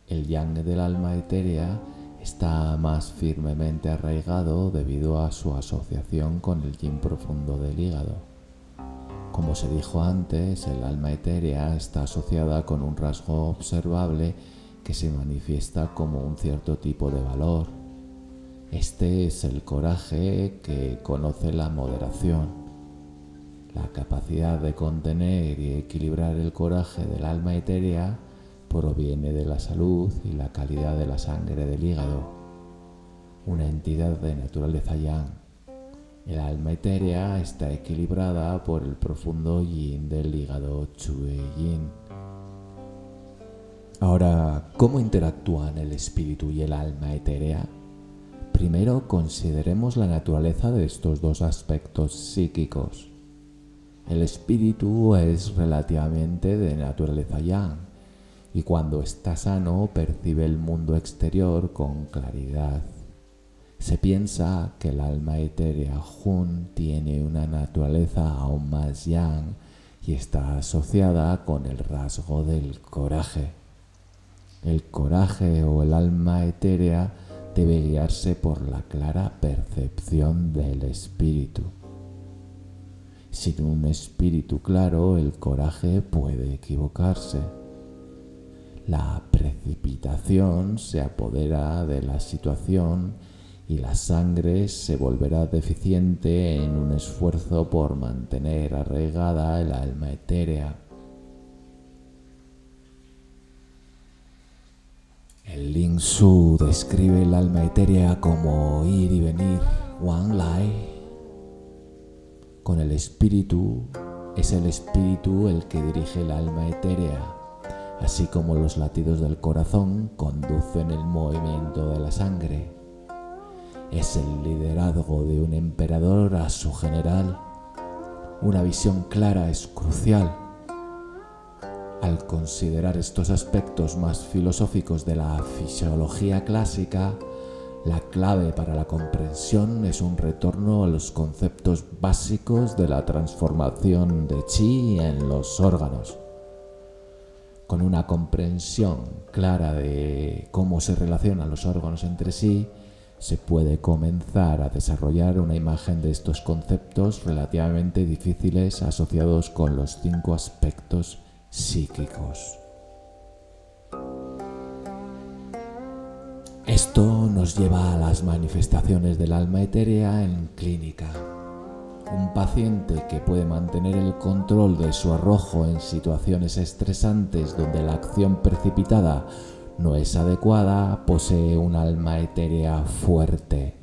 el yang del alma etérea está más firmemente arraigado debido a su asociación con el yin profundo del hígado. Como se dijo antes, el alma etérea está asociada con un rasgo observable que se manifiesta como un cierto tipo de valor. Este es el coraje que conoce la moderación. La capacidad de contener y equilibrar el coraje del alma etérea proviene de la salud y la calidad de la sangre del hígado, una entidad de naturaleza yang. El alma etérea está equilibrada por el profundo yin del hígado chue yin. Ahora, ¿cómo interactúan el espíritu y el alma etérea? Primero consideremos la naturaleza de estos dos aspectos psíquicos. El espíritu es relativamente de naturaleza yang y cuando está sano percibe el mundo exterior con claridad. Se piensa que el alma etérea Jun tiene una naturaleza aún más yang y está asociada con el rasgo del coraje. El coraje o el alma etérea debe guiarse por la clara percepción del espíritu. Sin un espíritu claro, el coraje puede equivocarse la precipitación se apodera de la situación y la sangre se volverá deficiente en un esfuerzo por mantener arraigada el alma etérea. El Ling Su describe el alma etérea como ir y venir, Wang Lai. Con el espíritu es el espíritu el que dirige el alma etérea así como los latidos del corazón conducen el movimiento de la sangre. Es el liderazgo de un emperador a su general. Una visión clara es crucial. Al considerar estos aspectos más filosóficos de la fisiología clásica, la clave para la comprensión es un retorno a los conceptos básicos de la transformación de chi en los órganos con una comprensión clara de cómo se relacionan los órganos entre sí, se puede comenzar a desarrollar una imagen de estos conceptos relativamente difíciles asociados con los cinco aspectos psíquicos. Esto nos lleva a las manifestaciones del alma etérea en clínica. Un paciente que puede mantener el control de su arrojo en situaciones estresantes donde la acción precipitada no es adecuada posee un alma etérea fuerte.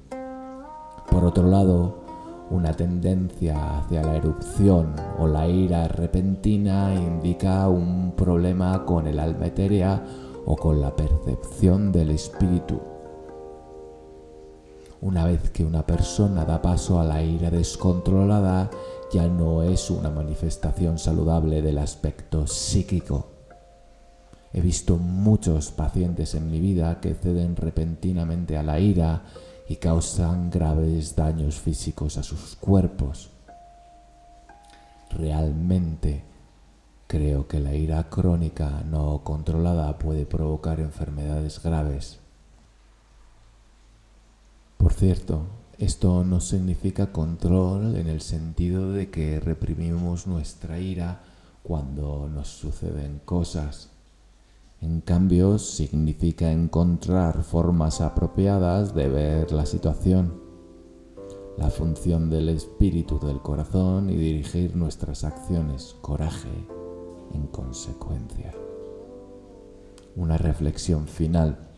Por otro lado, una tendencia hacia la erupción o la ira repentina indica un problema con el alma etérea o con la percepción del espíritu. Una vez que una persona da paso a la ira descontrolada, ya no es una manifestación saludable del aspecto psíquico. He visto muchos pacientes en mi vida que ceden repentinamente a la ira y causan graves daños físicos a sus cuerpos. Realmente creo que la ira crónica no controlada puede provocar enfermedades graves. Por cierto, esto no significa control en el sentido de que reprimimos nuestra ira cuando nos suceden cosas. En cambio, significa encontrar formas apropiadas de ver la situación, la función del espíritu del corazón y dirigir nuestras acciones, coraje, en consecuencia. Una reflexión final.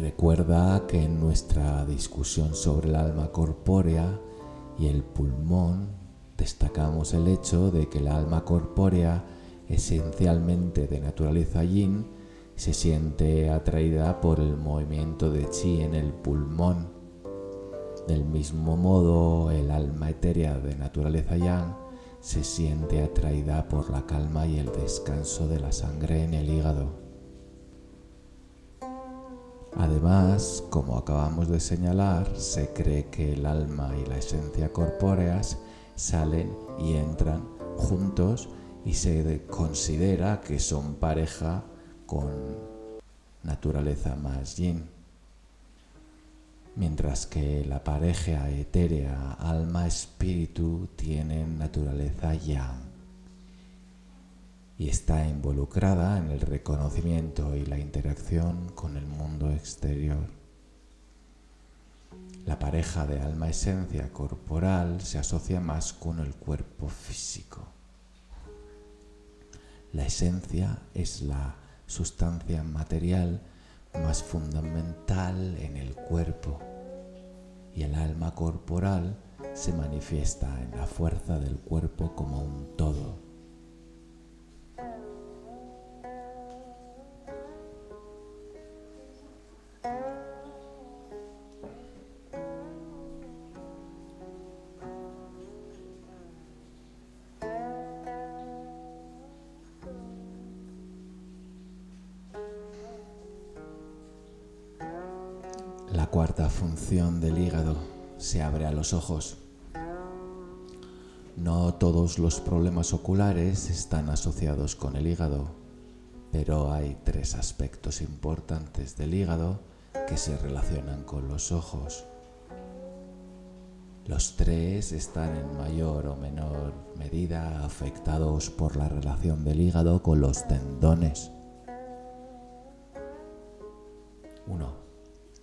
Recuerda que en nuestra discusión sobre el alma corpórea y el pulmón destacamos el hecho de que el alma corpórea, esencialmente de naturaleza yin, se siente atraída por el movimiento de chi en el pulmón. Del mismo modo, el alma etérea de naturaleza yang se siente atraída por la calma y el descanso de la sangre en el hígado. Además, como acabamos de señalar, se cree que el alma y la esencia corpóreas salen y entran juntos y se considera que son pareja con naturaleza más yin. Mientras que la pareja etérea alma-espíritu tienen naturaleza yang y está involucrada en el reconocimiento y la interacción con el mundo exterior. La pareja de alma-esencia corporal se asocia más con el cuerpo físico. La esencia es la sustancia material más fundamental en el cuerpo y el alma corporal se manifiesta en la fuerza del cuerpo como un todo. Ojos. No todos los problemas oculares están asociados con el hígado, pero hay tres aspectos importantes del hígado que se relacionan con los ojos. Los tres están en mayor o menor medida afectados por la relación del hígado con los tendones. 1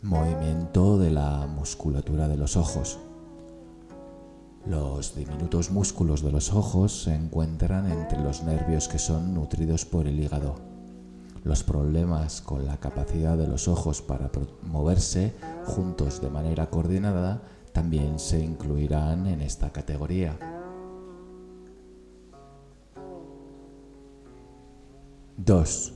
movimiento de la musculatura de los ojos. Los diminutos músculos de los ojos se encuentran entre los nervios que son nutridos por el hígado. Los problemas con la capacidad de los ojos para moverse juntos de manera coordinada también se incluirán en esta categoría. 2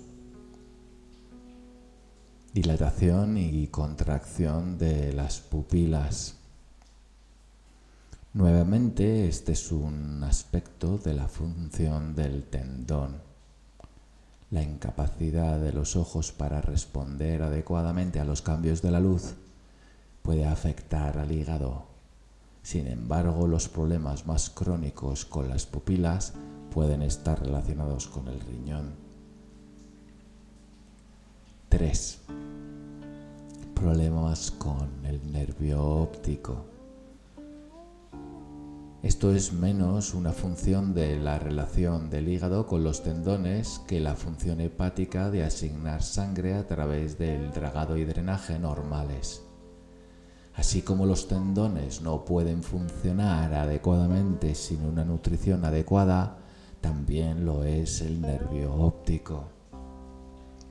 dilatación y contracción de las pupilas. Nuevamente, este es un aspecto de la función del tendón. La incapacidad de los ojos para responder adecuadamente a los cambios de la luz puede afectar al hígado. Sin embargo, los problemas más crónicos con las pupilas pueden estar relacionados con el riñón. 3 problemas con el nervio óptico. Esto es menos una función de la relación del hígado con los tendones que la función hepática de asignar sangre a través del dragado y drenaje normales. Así como los tendones no pueden funcionar adecuadamente sin una nutrición adecuada, también lo es el nervio óptico.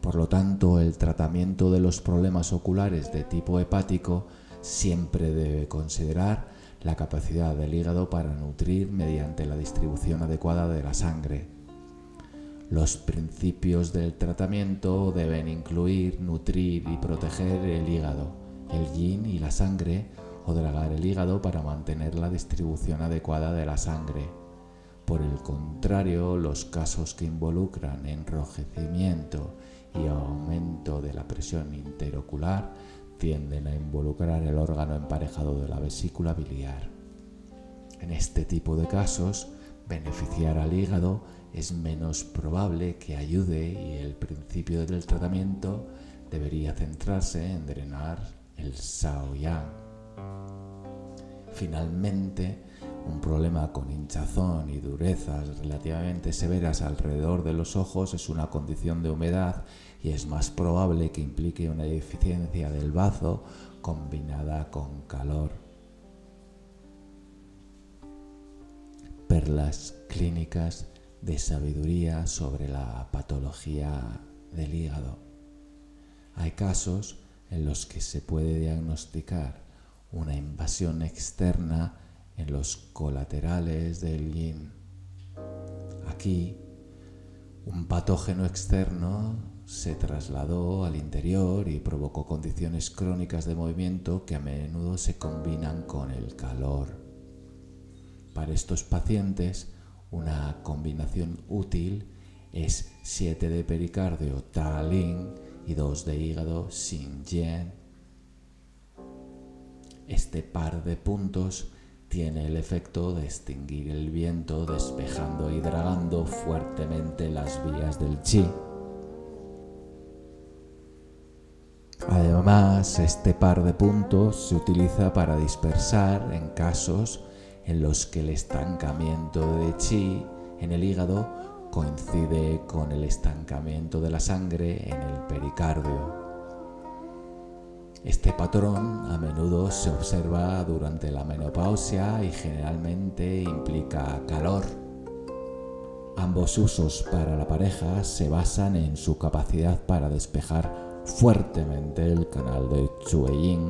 Por lo tanto, el tratamiento de los problemas oculares de tipo hepático siempre debe considerar la capacidad del hígado para nutrir mediante la distribución adecuada de la sangre. Los principios del tratamiento deben incluir nutrir y proteger el hígado, el yin y la sangre o dragar el hígado para mantener la distribución adecuada de la sangre. Por el contrario, los casos que involucran enrojecimiento y aumento de la presión interocular tienden a involucrar el órgano emparejado de la vesícula biliar. En este tipo de casos, beneficiar al hígado es menos probable que ayude y el principio del tratamiento debería centrarse en drenar el Sao Yang. Finalmente, un problema con hinchazón y durezas relativamente severas alrededor de los ojos es una condición de humedad y es más probable que implique una deficiencia del bazo combinada con calor. Perlas clínicas de sabiduría sobre la patología del hígado. Hay casos en los que se puede diagnosticar una invasión externa en los colaterales del yin. Aquí, un patógeno externo se trasladó al interior y provocó condiciones crónicas de movimiento que a menudo se combinan con el calor. Para estos pacientes, una combinación útil es 7 de pericardio Ta Ling y 2 de hígado Xin Jian. Este par de puntos tiene el efecto de extinguir el viento despejando y dragando fuertemente las vías del chi. Además, este par de puntos se utiliza para dispersar en casos en los que el estancamiento de chi en el hígado coincide con el estancamiento de la sangre en el pericardio. Este patrón a menudo se observa durante la menopausia y generalmente implica calor. Ambos usos para la pareja se basan en su capacidad para despejar fuertemente el canal de Chueyin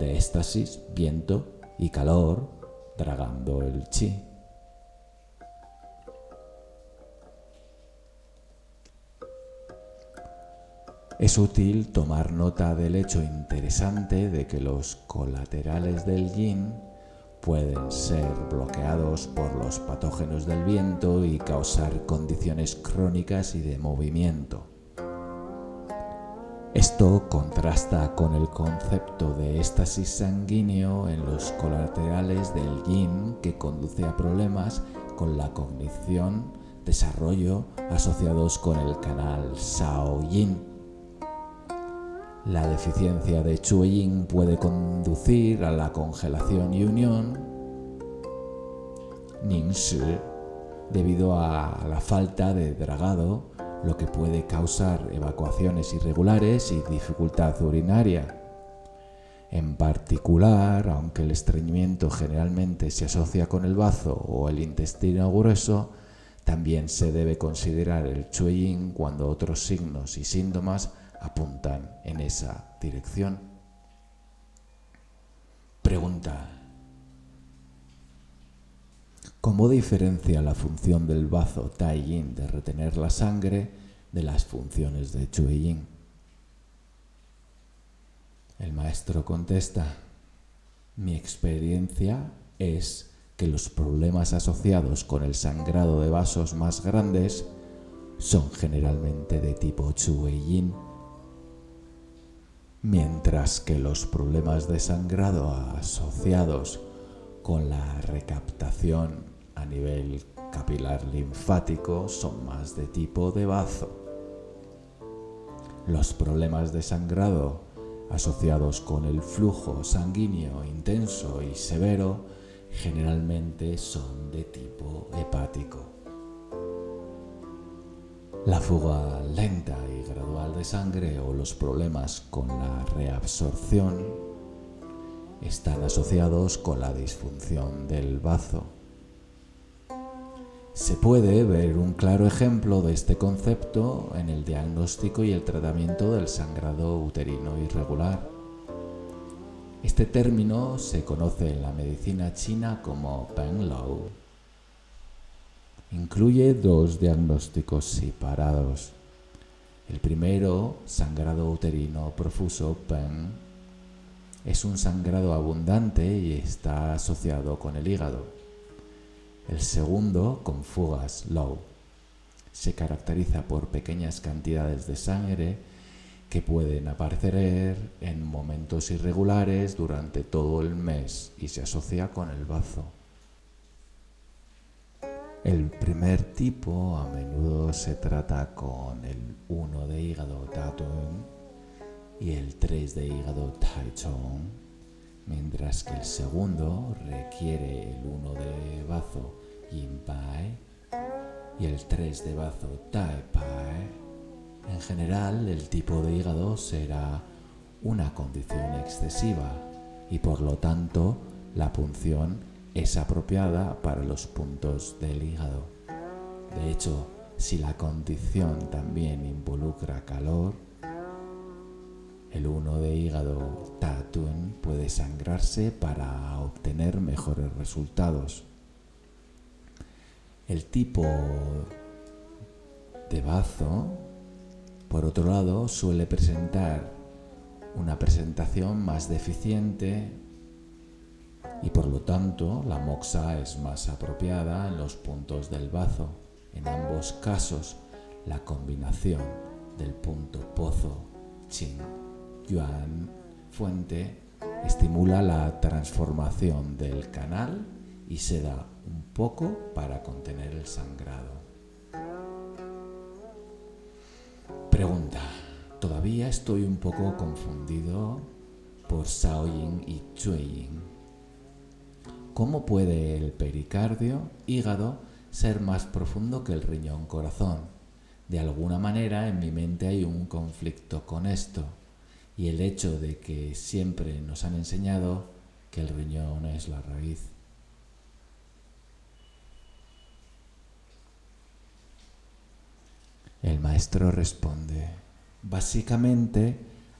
de éxtasis, viento y calor, tragando el chi. Es útil tomar nota del hecho interesante de que los colaterales del yin pueden ser bloqueados por los patógenos del viento y causar condiciones crónicas y de movimiento. Esto contrasta con el concepto de éxtasis sanguíneo en los colaterales del yin que conduce a problemas con la cognición, desarrollo asociados con el canal Sao Yin. La deficiencia de Chuyin puede conducir a la congelación y unión Ningshi debido a la falta de dragado, lo que puede causar evacuaciones irregulares y dificultad urinaria. En particular, aunque el estreñimiento generalmente se asocia con el bazo o el intestino grueso, también se debe considerar el chuyin cuando otros signos y síntomas apuntan en esa dirección. Pregunta. ¿Cómo diferencia la función del bazo Tai Yin de retener la sangre de las funciones de Chui Yin? El maestro contesta, mi experiencia es que los problemas asociados con el sangrado de vasos más grandes son generalmente de tipo Chui Yin mientras que los problemas de sangrado asociados con la recaptación nivel capilar linfático son más de tipo de bazo. Los problemas de sangrado asociados con el flujo sanguíneo intenso y severo generalmente son de tipo hepático. La fuga lenta y gradual de sangre o los problemas con la reabsorción están asociados con la disfunción del bazo. Se puede ver un claro ejemplo de este concepto en el diagnóstico y el tratamiento del sangrado uterino irregular. Este término se conoce en la medicina china como Penlou incluye dos diagnósticos separados. El primero, sangrado uterino profuso PEN, es un sangrado abundante y está asociado con el hígado. El segundo, con fugas low, se caracteriza por pequeñas cantidades de sangre que pueden aparecer en momentos irregulares durante todo el mes y se asocia con el bazo. El primer tipo a menudo se trata con el 1 de hígado Datun y el 3 de hígado Taichung, mientras que el segundo requiere el 1 de bazo Y el 3 de bazo Pai. En general, el tipo de hígado será una condición excesiva y por lo tanto la punción es apropiada para los puntos del hígado. De hecho, si la condición también involucra calor, El 1 de hígado Tatuen puede sangrarse para obtener mejores resultados. El tipo de bazo, por otro lado, suele presentar una presentación más deficiente y por lo tanto la moxa es más apropiada en los puntos del bazo. En ambos casos, la combinación del punto pozo, chin, yuan, fuente, estimula la transformación del canal y se da un poco para contener el sangrado. Pregunta. Todavía estoy un poco confundido por Shaoyin y Chueyin. ¿Cómo puede el pericardio, hígado, ser más profundo que el riñón corazón? De alguna manera en mi mente hay un conflicto con esto y el hecho de que siempre nos han enseñado que el riñón es la raíz. El maestro responde, básicamente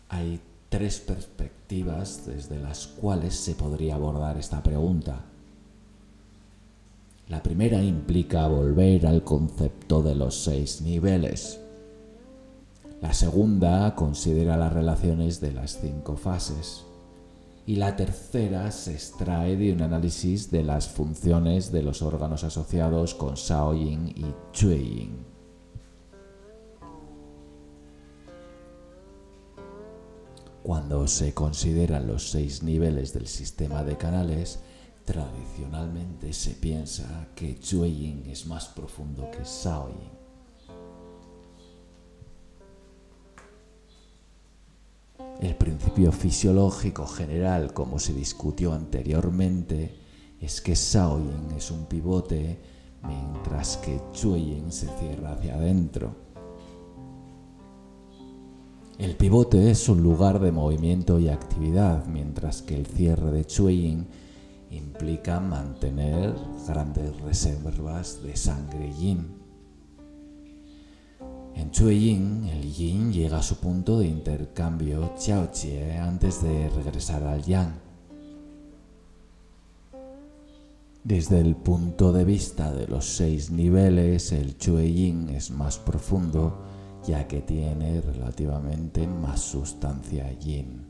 hay tres perspectivas desde las cuales se podría abordar esta pregunta. La primera implica volver al concepto de los seis niveles. La segunda considera las relaciones de las cinco fases. Y la tercera se extrae de un análisis de las funciones de los órganos asociados con Shaoyin y Chueyin. Cuando se consideran los seis niveles del sistema de canales, tradicionalmente se piensa que Chueyin es más profundo que Shaoyin. El principio fisiológico general, como se discutió anteriormente, es que Shaoyin es un pivote mientras que Chueyin se cierra hacia adentro. El pivote es un lugar de movimiento y actividad, mientras que el cierre de Chuyin implica mantener grandes reservas de sangre yin. En Chuyin, el yin llega a su punto de intercambio Qiao-Jie antes de regresar al yang. Desde el punto de vista de los seis niveles, el Yin es más profundo ya que tiene relativamente más sustancia yin,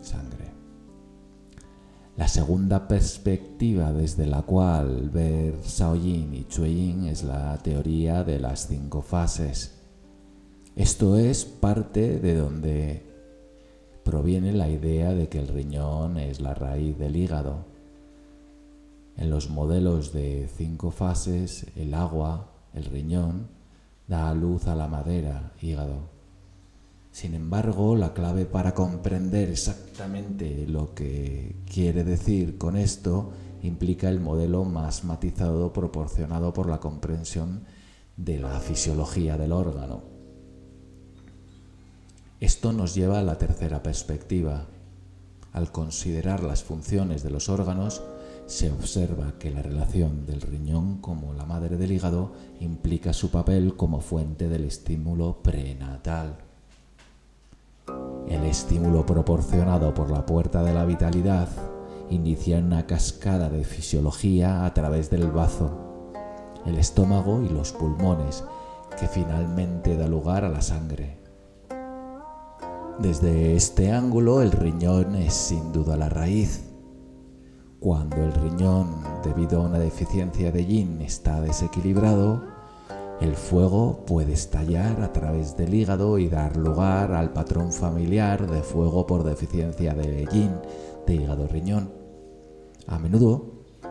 sangre. La segunda perspectiva desde la cual ver Yin y Yin es la teoría de las cinco fases. Esto es parte de donde proviene la idea de que el riñón es la raíz del hígado. En los modelos de cinco fases, el agua, el riñón, da luz a la madera, hígado. Sin embargo, la clave para comprender exactamente lo que quiere decir con esto implica el modelo más matizado proporcionado por la comprensión de la fisiología del órgano. Esto nos lleva a la tercera perspectiva. Al considerar las funciones de los órganos, se observa que la relación del riñón como la madre del hígado implica su papel como fuente del estímulo prenatal. El estímulo proporcionado por la puerta de la vitalidad inicia una cascada de fisiología a través del bazo, el estómago y los pulmones, que finalmente da lugar a la sangre. Desde este ángulo el riñón es sin duda la raíz cuando el riñón, debido a una deficiencia de yin, está desequilibrado, el fuego puede estallar a través del hígado y dar lugar al patrón familiar de fuego por deficiencia de yin, de hígado-riñón. A menudo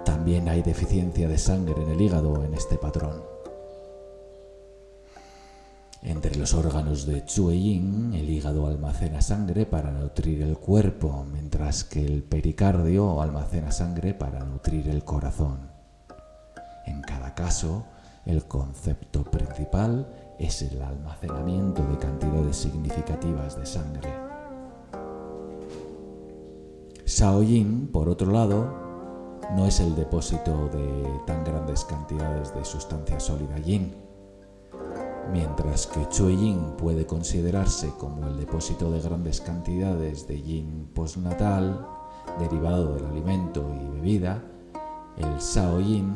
también hay deficiencia de sangre en el hígado en este patrón. Entre los órganos de Yin, el hígado almacena sangre para nutrir el cuerpo, mientras que el pericardio almacena sangre para nutrir el corazón. En cada caso, el concepto principal es el almacenamiento de cantidades significativas de sangre. Yin, por otro lado, no es el depósito de tan grandes cantidades de sustancia sólida yin Mientras que Chue Yin puede considerarse como el depósito de grandes cantidades de yin postnatal, derivado del alimento y bebida, el Sao Yin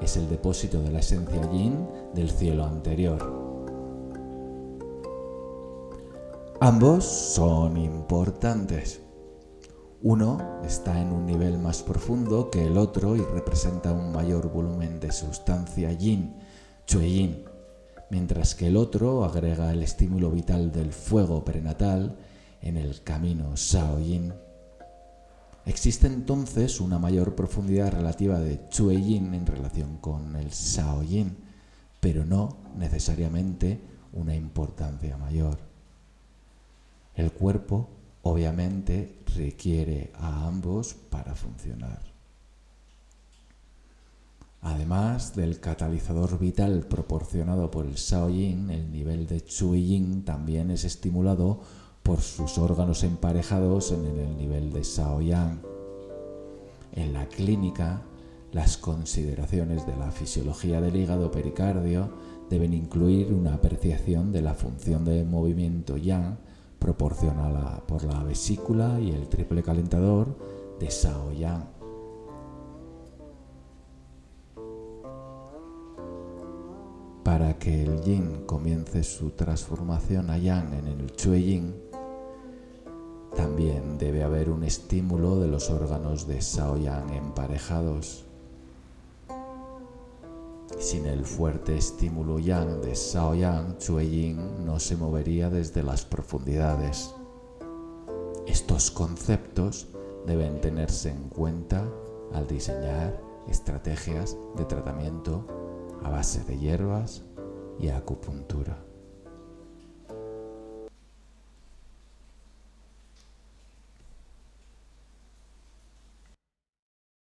es el depósito de la esencia yin del cielo anterior. Ambos son importantes. Uno está en un nivel más profundo que el otro y representa un mayor volumen de sustancia yin, chue yin, mientras que el otro agrega el estímulo vital del fuego prenatal en el camino Shao Yin. Existe entonces una mayor profundidad relativa de Chue Yin en relación con el Shao Yin, pero no necesariamente una importancia mayor. El cuerpo obviamente requiere a ambos para funcionar. Además del catalizador vital proporcionado por el Yin, el nivel de Chui Yin también es estimulado por sus órganos emparejados en el nivel de Yang. En la clínica, las consideraciones de la fisiología del hígado pericardio deben incluir una apreciación de la función de movimiento yang proporcionada por la vesícula y el triple calentador de Sao Yang. Para que el yin comience su transformación a yang en el chue yin, también debe haber un estímulo de los órganos de Sao Yang emparejados. Sin el fuerte estímulo yang de Sao Yang, Chue Yin no se movería desde las profundidades. Estos conceptos deben tenerse en cuenta al diseñar estrategias de tratamiento a base de hierbas y acupuntura.